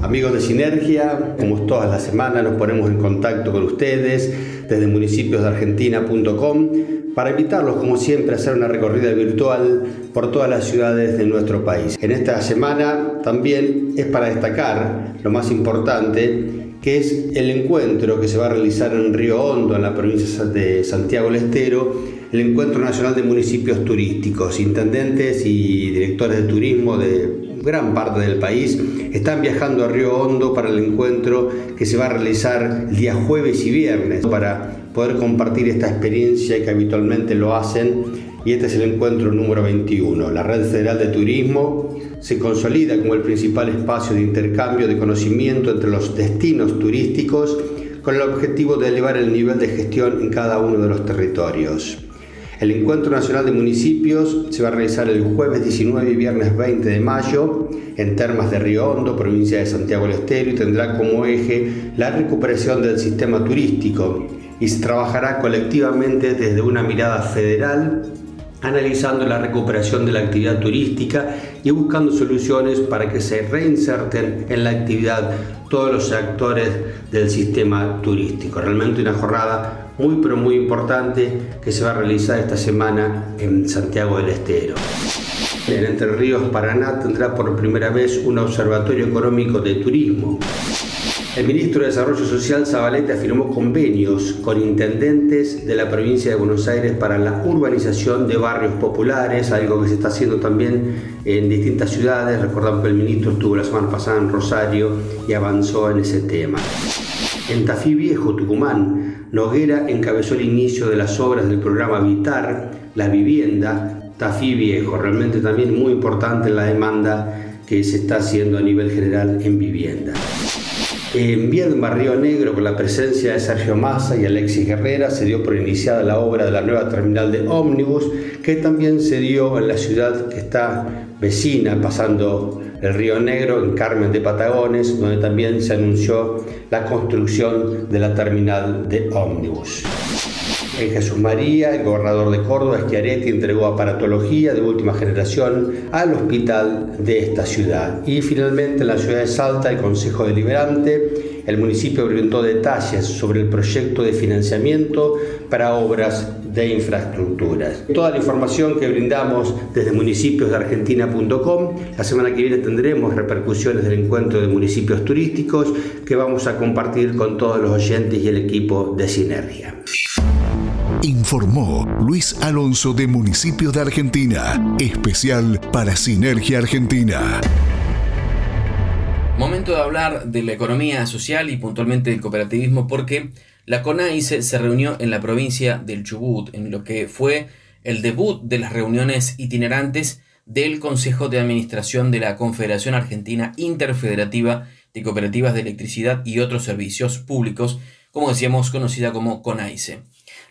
Amigos de Sinergia, como todas las semanas nos ponemos en contacto con ustedes desde municipiosdeargentina.com para invitarlos, como siempre, a hacer una recorrida virtual por todas las ciudades de nuestro país. En esta semana también es para destacar lo más importante que es el encuentro que se va a realizar en Río Hondo, en la provincia de Santiago del Estero, el Encuentro Nacional de Municipios Turísticos. Intendentes y directores de turismo de gran parte del país están viajando a Río Hondo para el encuentro que se va a realizar el día jueves y viernes para poder compartir esta experiencia que habitualmente lo hacen y este es el encuentro número 21. La Red Federal de Turismo se consolida como el principal espacio de intercambio de conocimiento entre los destinos turísticos con el objetivo de elevar el nivel de gestión en cada uno de los territorios. El Encuentro Nacional de Municipios se va a realizar el jueves 19 y viernes 20 de mayo en Termas de Río Hondo, provincia de Santiago del Estero, y tendrá como eje la recuperación del sistema turístico y se trabajará colectivamente desde una mirada federal analizando la recuperación de la actividad turística y buscando soluciones para que se reinserten en la actividad todos los actores del sistema turístico. Realmente una jornada muy pero muy importante que se va a realizar esta semana en Santiago del Estero. En Entre Ríos, Paraná tendrá por primera vez un observatorio económico de turismo. El ministro de Desarrollo Social Zabaleta firmó convenios con intendentes de la provincia de Buenos Aires para la urbanización de barrios populares, algo que se está haciendo también en distintas ciudades. Recordamos que el ministro estuvo la semana pasada en Rosario y avanzó en ese tema. En Tafí Viejo, Tucumán, Noguera encabezó el inicio de las obras del programa Vitar, la vivienda, Tafí Viejo, realmente también muy importante la demanda que se está haciendo a nivel general en vivienda. En Bien Barrio Negro, con la presencia de Sergio Massa y Alexis Guerrera, se dio por iniciada la obra de la nueva terminal de ómnibus, que también se dio en la ciudad que está vecina, pasando el Río Negro, en Carmen de Patagones, donde también se anunció la construcción de la terminal de ómnibus. En Jesús María, el gobernador de Córdoba, Schiaretti, entregó aparatología de última generación al hospital de esta ciudad. Y finalmente en la ciudad de Salta, el Consejo Deliberante, el municipio brindó detalles sobre el proyecto de financiamiento para obras de infraestructuras. Toda la información que brindamos desde municipiosdeargentina.com. La semana que viene tendremos repercusiones del encuentro de municipios turísticos que vamos a compartir con todos los oyentes y el equipo de Sinergia. Informó Luis Alonso de Municipio de Argentina, especial para Sinergia Argentina. Momento de hablar de la economía social y puntualmente del cooperativismo porque la CONAICE se reunió en la provincia del Chubut, en lo que fue el debut de las reuniones itinerantes del Consejo de Administración de la Confederación Argentina Interfederativa de Cooperativas de Electricidad y otros servicios públicos, como decíamos, conocida como CONAICE.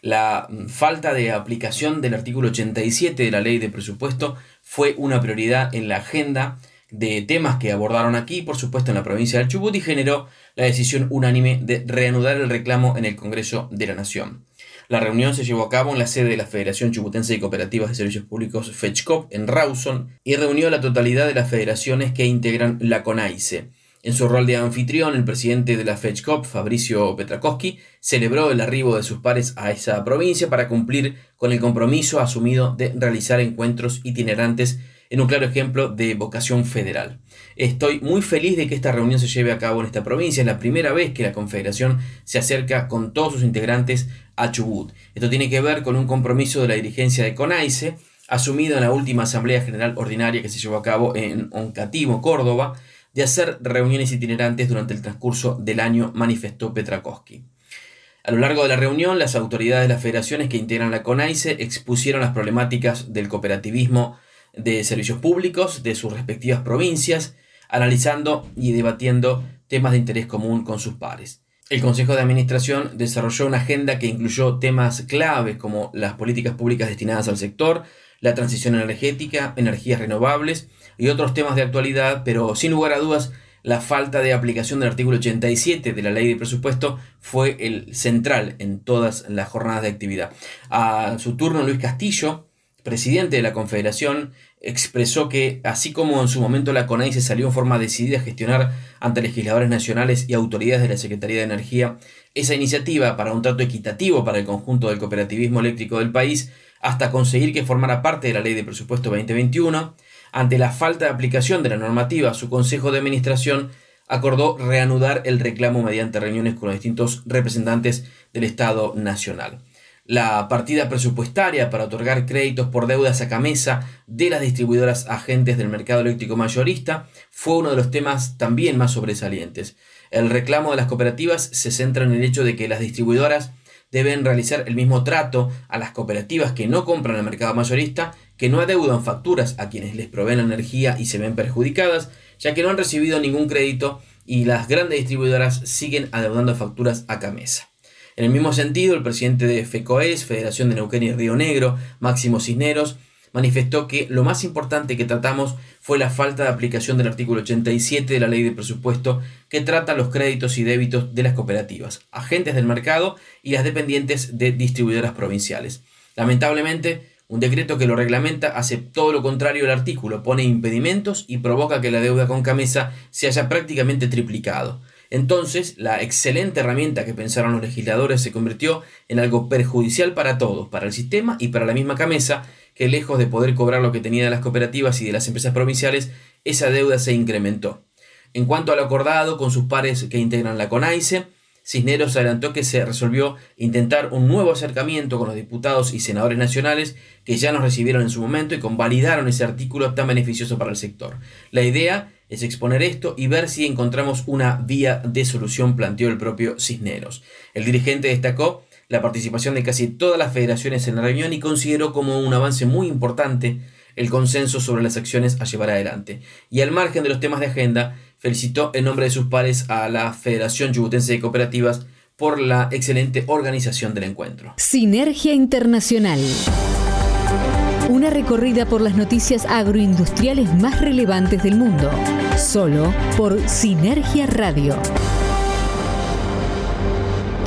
La falta de aplicación del artículo 87 de la ley de presupuesto fue una prioridad en la agenda de temas que abordaron aquí, por supuesto en la provincia del Chubut, y generó la decisión unánime de reanudar el reclamo en el Congreso de la Nación. La reunión se llevó a cabo en la sede de la Federación Chubutense de Cooperativas de Servicios Públicos FECHCOP en Rawson y reunió a la totalidad de las federaciones que integran la CONAICE. En su rol de anfitrión, el presidente de la FEDCOP, Fabricio Petrakowski, celebró el arribo de sus pares a esa provincia para cumplir con el compromiso asumido de realizar encuentros itinerantes en un claro ejemplo de vocación federal. Estoy muy feliz de que esta reunión se lleve a cabo en esta provincia. Es la primera vez que la Confederación se acerca con todos sus integrantes a Chubut. Esto tiene que ver con un compromiso de la dirigencia de CONAICE, asumido en la última Asamblea General Ordinaria que se llevó a cabo en Oncativo, Córdoba, de hacer reuniones itinerantes durante el transcurso del año, manifestó Petrakowski. A lo largo de la reunión, las autoridades de las federaciones que integran la CONAICE expusieron las problemáticas del cooperativismo de servicios públicos de sus respectivas provincias, analizando y debatiendo temas de interés común con sus pares. El Consejo de Administración desarrolló una agenda que incluyó temas claves como las políticas públicas destinadas al sector, la transición energética, energías renovables y otros temas de actualidad, pero sin lugar a dudas, la falta de aplicación del artículo 87 de la ley de presupuesto fue el central en todas las jornadas de actividad. A su turno, Luis Castillo, presidente de la Confederación, expresó que, así como en su momento la CONAI se salió en forma decidida a gestionar ante legisladores nacionales y autoridades de la Secretaría de Energía esa iniciativa para un trato equitativo para el conjunto del cooperativismo eléctrico del país, hasta conseguir que formara parte de la Ley de Presupuesto 2021, ante la falta de aplicación de la normativa, su Consejo de Administración acordó reanudar el reclamo mediante reuniones con los distintos representantes del Estado Nacional. La partida presupuestaria para otorgar créditos por deudas a camesa de las distribuidoras agentes del mercado eléctrico mayorista fue uno de los temas también más sobresalientes. El reclamo de las cooperativas se centra en el hecho de que las distribuidoras deben realizar el mismo trato a las cooperativas que no compran al mercado mayorista, que no adeudan facturas a quienes les proveen energía y se ven perjudicadas, ya que no han recibido ningún crédito y las grandes distribuidoras siguen adeudando facturas a camesa. En el mismo sentido, el presidente de FECOES, Federación de Neuquén y Río Negro, Máximo Cisneros, manifestó que lo más importante que tratamos fue la falta de aplicación del artículo 87 de la ley de presupuesto que trata los créditos y débitos de las cooperativas, agentes del mercado y las dependientes de distribuidoras provinciales. Lamentablemente, Un decreto que lo reglamenta hace todo lo contrario al artículo, pone impedimentos y provoca que la deuda con Camesa se haya prácticamente triplicado. Entonces, la excelente herramienta que pensaron los legisladores se convirtió en algo perjudicial para todos, para el sistema y para la misma Camesa, que lejos de poder cobrar lo que tenía de las cooperativas y de las empresas provinciales, esa deuda se incrementó. En cuanto a lo acordado con sus pares que integran la CONAICE, Cisneros adelantó que se resolvió intentar un nuevo acercamiento con los diputados y senadores nacionales que ya nos recibieron en su momento y convalidaron ese artículo tan beneficioso para el sector. La idea es exponer esto y ver si encontramos una vía de solución, planteó el propio Cisneros. El dirigente destacó la participación de casi todas las federaciones en la reunión y consideró como un avance muy importante el consenso sobre las acciones a llevar adelante. Y al margen de los temas de agenda, felicitó en nombre de sus pares a la Federación Yubutense de Cooperativas por la excelente organización del encuentro. Sinergia Internacional. Una recorrida por las noticias agroindustriales más relevantes del mundo. Solo por Sinergia Radio.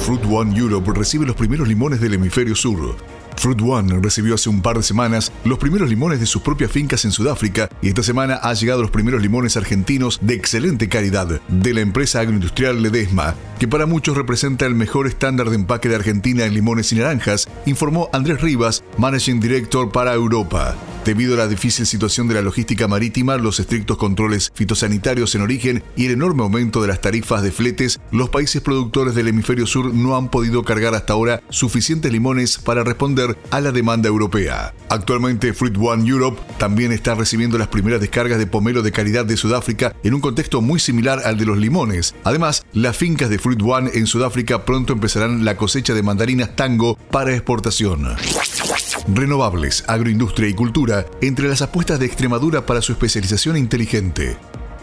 Fruit One Europe recibe los primeros limones del hemisferio sur Fruit One recibió hace un par de semanas los primeros limones de sus propias fincas en Sudáfrica y esta semana ha llegado los primeros limones argentinos de excelente calidad de la empresa agroindustrial Ledesma, que para muchos representa el mejor estándar de empaque de Argentina en limones y naranjas, informó Andrés Rivas, Managing Director para Europa. Debido a la difícil situación de la logística marítima, los estrictos controles fitosanitarios en origen y el enorme aumento de las tarifas de fletes, los países productores del hemisferio sur no han podido cargar hasta ahora suficientes limones para responder a la demanda europea. Actualmente Fruit One Europe también está recibiendo las primeras descargas de pomelo de calidad de Sudáfrica en un contexto muy similar al de los limones. Además, las fincas de Fruit One en Sudáfrica pronto empezarán la cosecha de mandarinas tango para exportación. Renovables, agroindustria y cultura entre las apuestas de Extremadura para su especialización inteligente.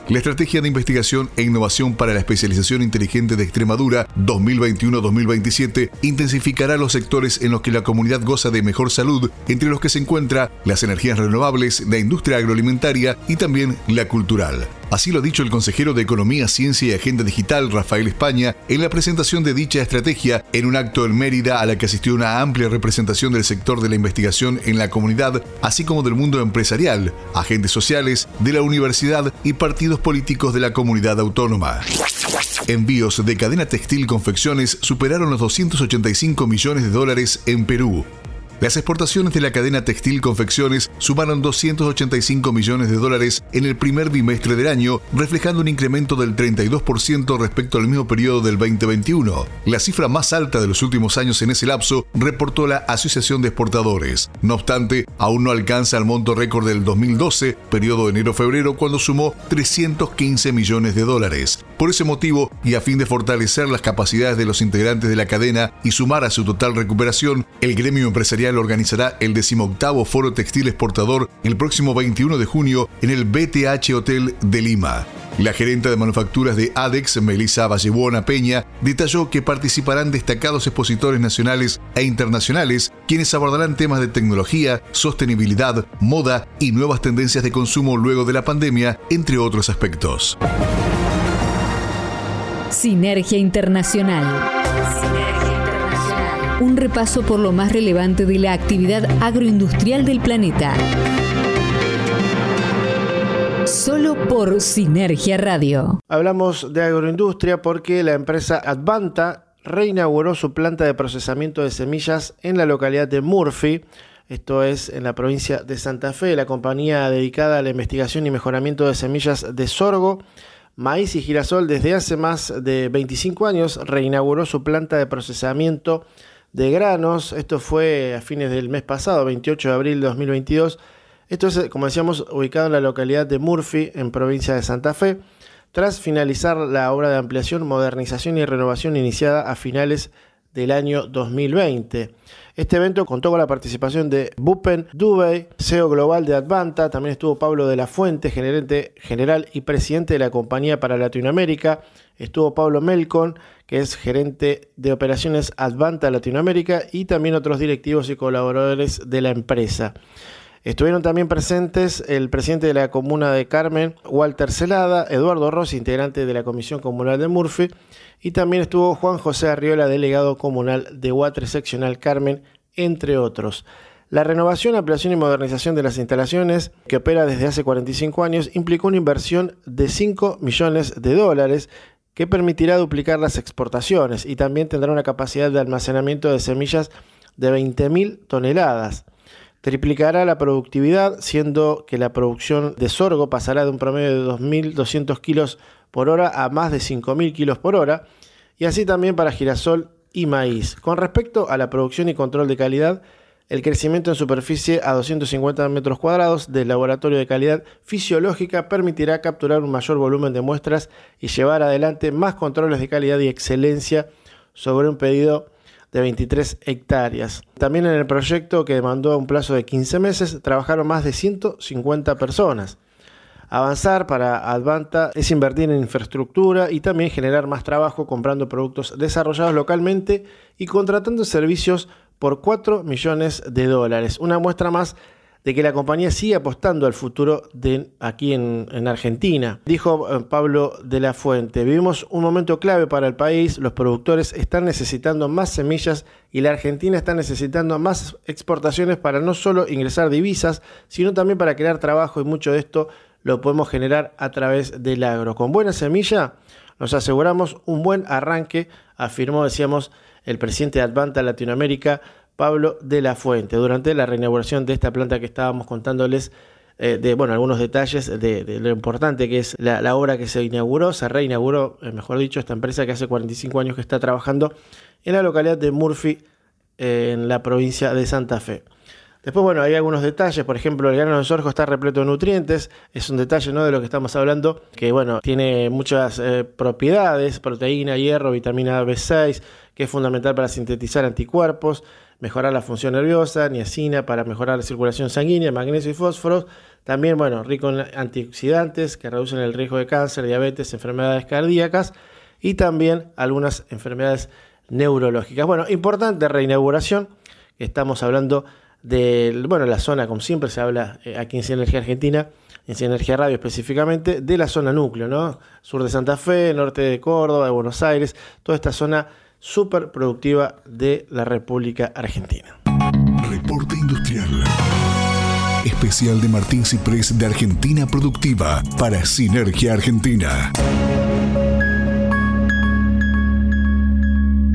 La Estrategia de Investigación e Innovación para la Especialización Inteligente de Extremadura 2021-2027 intensificará los sectores en los que la comunidad goza de mejor salud, entre los que se encuentra las energías renovables, la industria agroalimentaria y también la cultural. Así lo ha dicho el consejero de Economía, Ciencia y Agenda Digital, Rafael España, en la presentación de dicha estrategia en un acto en Mérida a la que asistió una amplia representación del sector de la investigación en la comunidad, así como del mundo empresarial, agentes sociales, de la universidad y partidos políticos de la comunidad autónoma. Envíos de cadena textil confecciones superaron los 285 millones de dólares en Perú, las exportaciones de la cadena textil confecciones sumaron 285 millones de dólares en el primer bimestre del año, reflejando un incremento del 32% respecto al mismo periodo del 2021. La cifra más alta de los últimos años en ese lapso reportó la Asociación de Exportadores. No obstante, aún no alcanza el monto récord del 2012, periodo de enero-febrero, cuando sumó 315 millones de dólares. Por ese motivo, y a fin de fortalecer las capacidades de los integrantes de la cadena y sumar a su total recuperación, el gremio empresarial organizará el decimoctavo Foro Textil Exportador el próximo 21 de junio en el BTH Hotel de Lima. La gerente de manufacturas de ADEX, Melissa Vallebuona Peña, detalló que participarán destacados expositores nacionales e internacionales, quienes abordarán temas de tecnología, sostenibilidad, moda y nuevas tendencias de consumo luego de la pandemia, entre otros aspectos. Sinergia Internacional un repaso por lo más relevante de la actividad agroindustrial del planeta. Solo por Sinergia Radio. Hablamos de agroindustria porque la empresa Advanta reinauguró su planta de procesamiento de semillas en la localidad de Murphy. Esto es en la provincia de Santa Fe. La compañía dedicada a la investigación y mejoramiento de semillas de sorgo, maíz y girasol desde hace más de 25 años reinauguró su planta de procesamiento de granos. Esto fue a fines del mes pasado, 28 de abril de 2022. Esto es, como decíamos, ubicado en la localidad de Murphy, en provincia de Santa Fe, tras finalizar la obra de ampliación, modernización y renovación iniciada a finales del año 2020. Este evento contó con la participación de Bupen Dubey, CEO global de Advanta, también estuvo Pablo de la Fuente, gerente general y presidente de la compañía para Latinoamérica, estuvo Pablo Melcon, que es gerente de operaciones Advanta Latinoamérica, y también otros directivos y colaboradores de la empresa. Estuvieron también presentes el presidente de la comuna de Carmen, Walter Celada, Eduardo Rossi, integrante de la Comisión Comunal de Murphy, y también estuvo Juan José Arriola, delegado comunal de Huatre Seccional Carmen, entre otros. La renovación, ampliación y modernización de las instalaciones, que opera desde hace 45 años, implicó una inversión de 5 millones de dólares que permitirá duplicar las exportaciones y también tendrá una capacidad de almacenamiento de semillas de 20.000 toneladas. Triplicará la productividad, siendo que la producción de sorgo pasará de un promedio de 2.200 kilos por hora a más de 5.000 kilos por hora, y así también para girasol y maíz. Con respecto a la producción y control de calidad, el crecimiento en superficie a 250 metros cuadrados del laboratorio de calidad fisiológica permitirá capturar un mayor volumen de muestras y llevar adelante más controles de calidad y excelencia sobre un pedido de 23 hectáreas. También en el proyecto que demandó un plazo de 15 meses trabajaron más de 150 personas. Avanzar para Advanta es invertir en infraestructura y también generar más trabajo comprando productos desarrollados localmente y contratando servicios por 4 millones de dólares. Una muestra más de que la compañía sigue apostando al futuro de aquí en, Argentina. Dijo eh, Pablo de la Fuente, vivimos un momento clave para el país, los productores están necesitando más semillas y la Argentina está necesitando más exportaciones para no solo ingresar divisas, sino también para crear trabajo y mucho de esto lo podemos generar a través del agro. Con buena semilla nos aseguramos un buen arranque, afirmó, decíamos, el presidente de Advanta Latinoamérica, Pablo de la Fuente, durante la reinauguración de esta planta que estábamos contándoles eh, de bueno, algunos detalles de, lo importante que es la, obra que se inauguró, se reinauguró, eh, mejor dicho, esta empresa que hace 45 años que está trabajando en la localidad de Murphy, eh, en la provincia de Santa Fe. Después, bueno, hay algunos detalles, por ejemplo, el grano de sorgo está repleto de nutrientes, es un detalle ¿no? de lo que estamos hablando, que bueno, tiene muchas propiedades, proteína, hierro, vitamina B6, que es fundamental para sintetizar anticuerpos, mejorar la función nerviosa, niacina para mejorar la circulación sanguínea, magnesio y fósforo. También, bueno, rico en antioxidantes que reducen el riesgo de cáncer, diabetes, enfermedades cardíacas y también algunas enfermedades neurológicas. Bueno, importante reinauguración. Estamos hablando de, bueno, la zona, como siempre se habla eh, aquí en Sinergia Argentina, en Sinergia Radio específicamente, de la zona núcleo, ¿no? Sur de Santa Fe, norte de Córdoba, de Buenos Aires, toda esta zona súper productiva de la República Argentina. Reporte Industrial. Especial de Martín Ciprés de Argentina Productiva para Sinergia Argentina.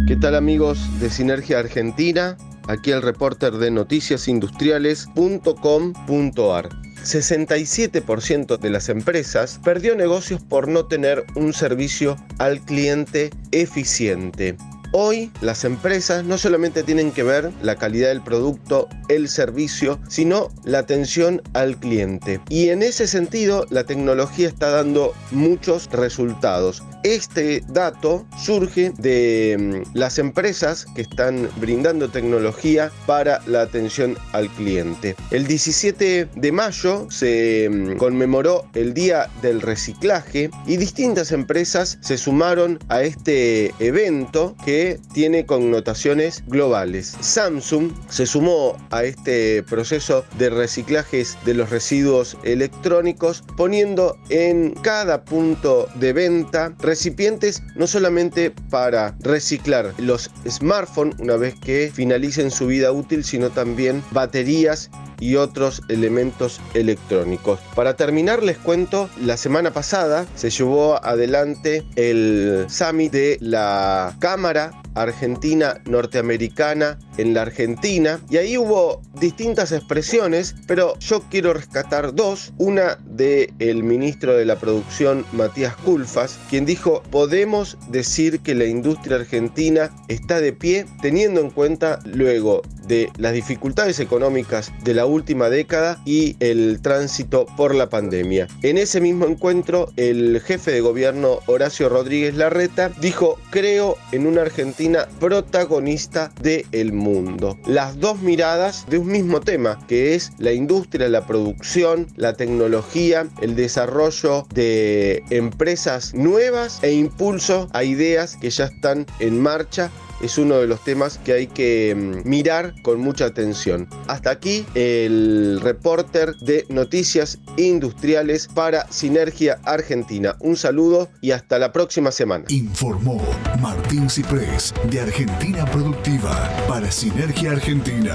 ¿Qué tal amigos de Sinergia Argentina? Aquí el reporter de noticiasindustriales.com.ar. 67% de las empresas perdió negocios por no tener un servicio al cliente eficiente. Hoy las empresas no solamente tienen que ver la calidad del producto, el servicio, sino la atención al cliente. Y en ese sentido la tecnología está dando muchos resultados. Este dato surge de mm, las empresas que están brindando tecnología para la atención al cliente. El 17 de mayo se mm, conmemoró el Día del Reciclaje y distintas empresas se sumaron a este evento que tiene connotaciones globales. Samsung se sumó a este proceso de reciclajes de los residuos electrónicos poniendo en cada punto de venta recipientes no solamente para reciclar los smartphones una vez que finalicen su vida útil, sino también baterías y otros elementos electrónicos. Para terminar les cuento, la semana pasada se llevó adelante el summit de la Cámara Argentina norteamericana en la Argentina y ahí hubo distintas expresiones, pero yo quiero rescatar dos. Una de ministro de la producción Matías Culfas, quien dijo, "Podemos decir que la industria argentina está de pie teniendo en cuenta luego de las dificultades económicas de la última década y el tránsito por la pandemia. En ese mismo encuentro, el jefe de gobierno Horacio Rodríguez Larreta dijo, creo en una Argentina protagonista del mundo. Las dos miradas de un mismo tema, que es la industria, la producción, la tecnología, el desarrollo de empresas nuevas e impulso a ideas que ya están en marcha es uno de los temas que hay que mm, mirar con mucha atención. Hasta aquí el reporter de Noticias Industriales para Sinergia Argentina. Un saludo y hasta la próxima semana. Informó Martín Ciprés de Argentina Productiva para Sinergia Argentina.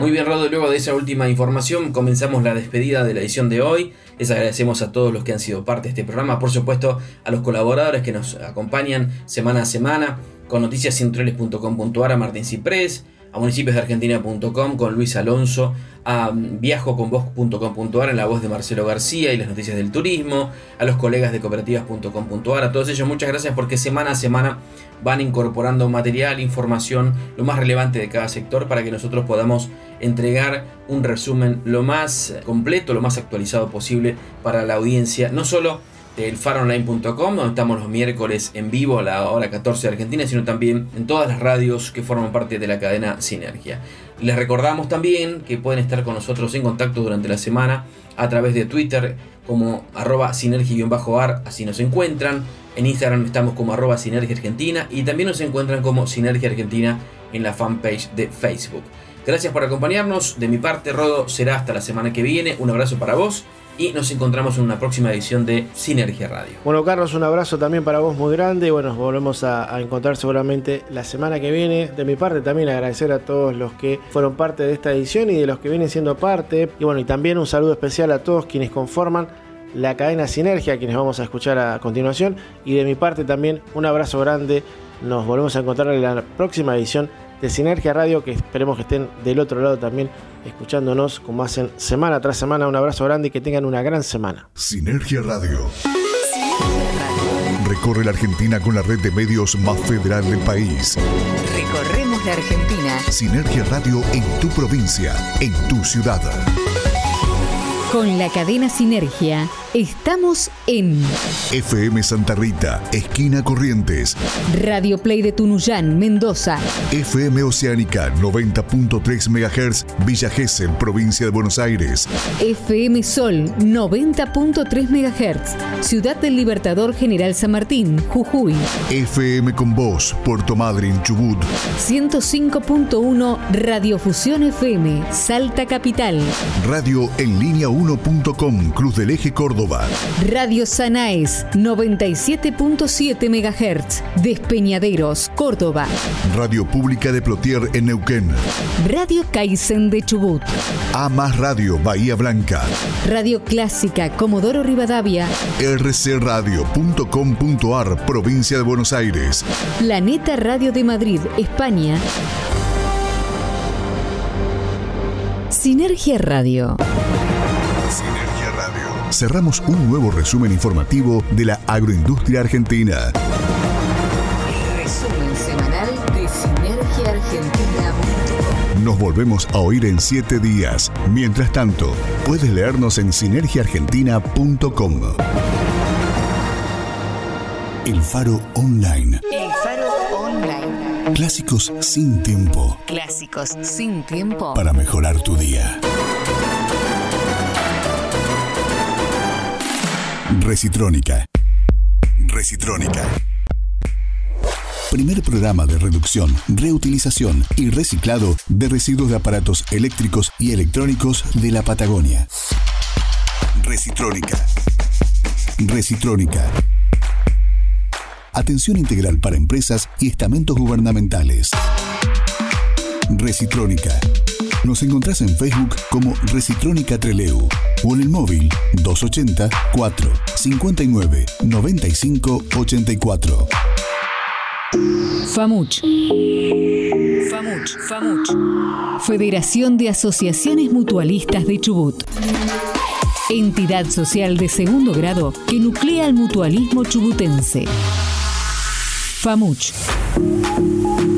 Muy bien, Rodo, luego de esa última información comenzamos la despedida de la edición de hoy. Les agradecemos a todos los que han sido parte de este programa, por supuesto a los colaboradores que nos acompañan semana a semana con noticiascentrales.com.ar, a Martín Ciprés, a municipiosdeargentina.com con Luis Alonso, a viajoconvos.com.ar en la voz de Marcelo García y las noticias del turismo, a los colegas de cooperativas.com.ar, a todos ellos. Muchas gracias porque semana a semana van incorporando material, información, lo más relevante de cada sector para que nosotros podamos entregar un resumen lo más completo, lo más actualizado posible para la audiencia, no solo del faronline.com, donde estamos los miércoles en vivo a la hora 14 de Argentina, sino también en todas las radios que forman parte de la cadena Sinergia. Les recordamos también que pueden estar con nosotros en contacto durante la semana a través de Twitter como arroba sinergia-ar, así nos encuentran. En Instagram estamos como arroba sinergia argentina y también nos encuentran como sinergia argentina en la fanpage de Facebook. Gracias por acompañarnos. De mi parte, Rodo, será hasta la semana que viene. Un abrazo para vos y nos encontramos en una próxima edición de Sinergia Radio. Bueno, Carlos, un abrazo también para vos muy grande. Bueno, nos volvemos a, a, encontrar seguramente la semana que viene. De mi parte, también agradecer a todos los que fueron parte de esta edición y de los que vienen siendo parte. Y bueno, y también un saludo especial a todos quienes conforman la cadena Sinergia, quienes vamos a escuchar a continuación. Y de mi parte también un abrazo grande. Nos volvemos a encontrar en la próxima edición de Sinergia Radio, que esperemos que estén del otro lado también escuchándonos como hacen semana tras semana. Un abrazo grande y que tengan una gran semana. Sinergia Radio. Recorre la Argentina con la red de medios más federal del país. Recorremos la Argentina. Sinergia Radio en tu provincia, en tu ciudad. Con la cadena Sinergia estamos en FM Santa Rita, esquina Corrientes. Radio Play de Tunuyán, Mendoza. FM Oceánica 90.3 MHz, Villa Gesell, provincia de Buenos Aires. FM Sol 90.3 MHz, Ciudad del Libertador General San Martín, Jujuy. FM con Voz, Puerto Madryn, Chubut. 105.1 Radiofusión FM, Salta Capital. Radio en línea 1.com, Cruz del Eje Córdoba. Radio Sanaes 97.7 MHz, Despeñaderos, Córdoba. Radio Pública de Plotier en Neuquén. Radio Kaizen de Chubut. A más Radio Bahía Blanca. Radio Clásica Comodoro Rivadavia. rcradio.com.ar Provincia de Buenos Aires. Planeta Radio de Madrid, España. Sinergia Radio. Cerramos un nuevo resumen informativo de la agroindustria argentina. El resumen semanal de Sinergia Argentina. Nos volvemos a oír en siete días. Mientras tanto, puedes leernos en sinergiaargentina.com. El Faro Online. El Faro Online. Clásicos sin tiempo. Clásicos sin tiempo. Para mejorar tu día. Recitrónica. Recitrónica. Primer programa de reducción, reutilización y reciclado de residuos de aparatos eléctricos y electrónicos de la Patagonia. Recitrónica. Recitrónica. Atención integral para empresas y estamentos gubernamentales. Recitrónica. Nos encontrás en Facebook como Recitrónica Treleu o en el móvil 280 4 59 95 84. FAMUCH. FAMUCH. FAMUCH. Federación de Asociaciones Mutualistas de Chubut. Entidad social de segundo grado que nuclea el mutualismo chubutense. FAMUCH.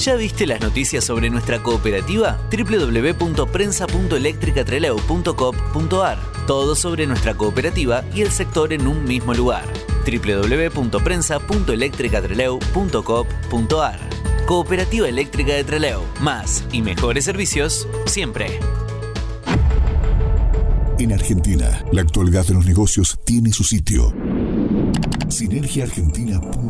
¿Ya viste las noticias sobre nuestra cooperativa? www.prensa.electricatreleu.com.ar Todo sobre nuestra cooperativa y el sector en un mismo lugar. www.prensa.electricatreleu.com.ar Cooperativa Eléctrica de Treleu. Más y mejores servicios siempre. En Argentina, la actualidad de los negocios tiene su sitio. Sinergiaargentina.com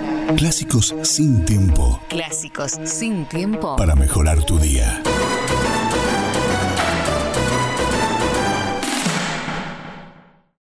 Clásicos sin tiempo Clásicos sin tiempo. para mejorar tu día.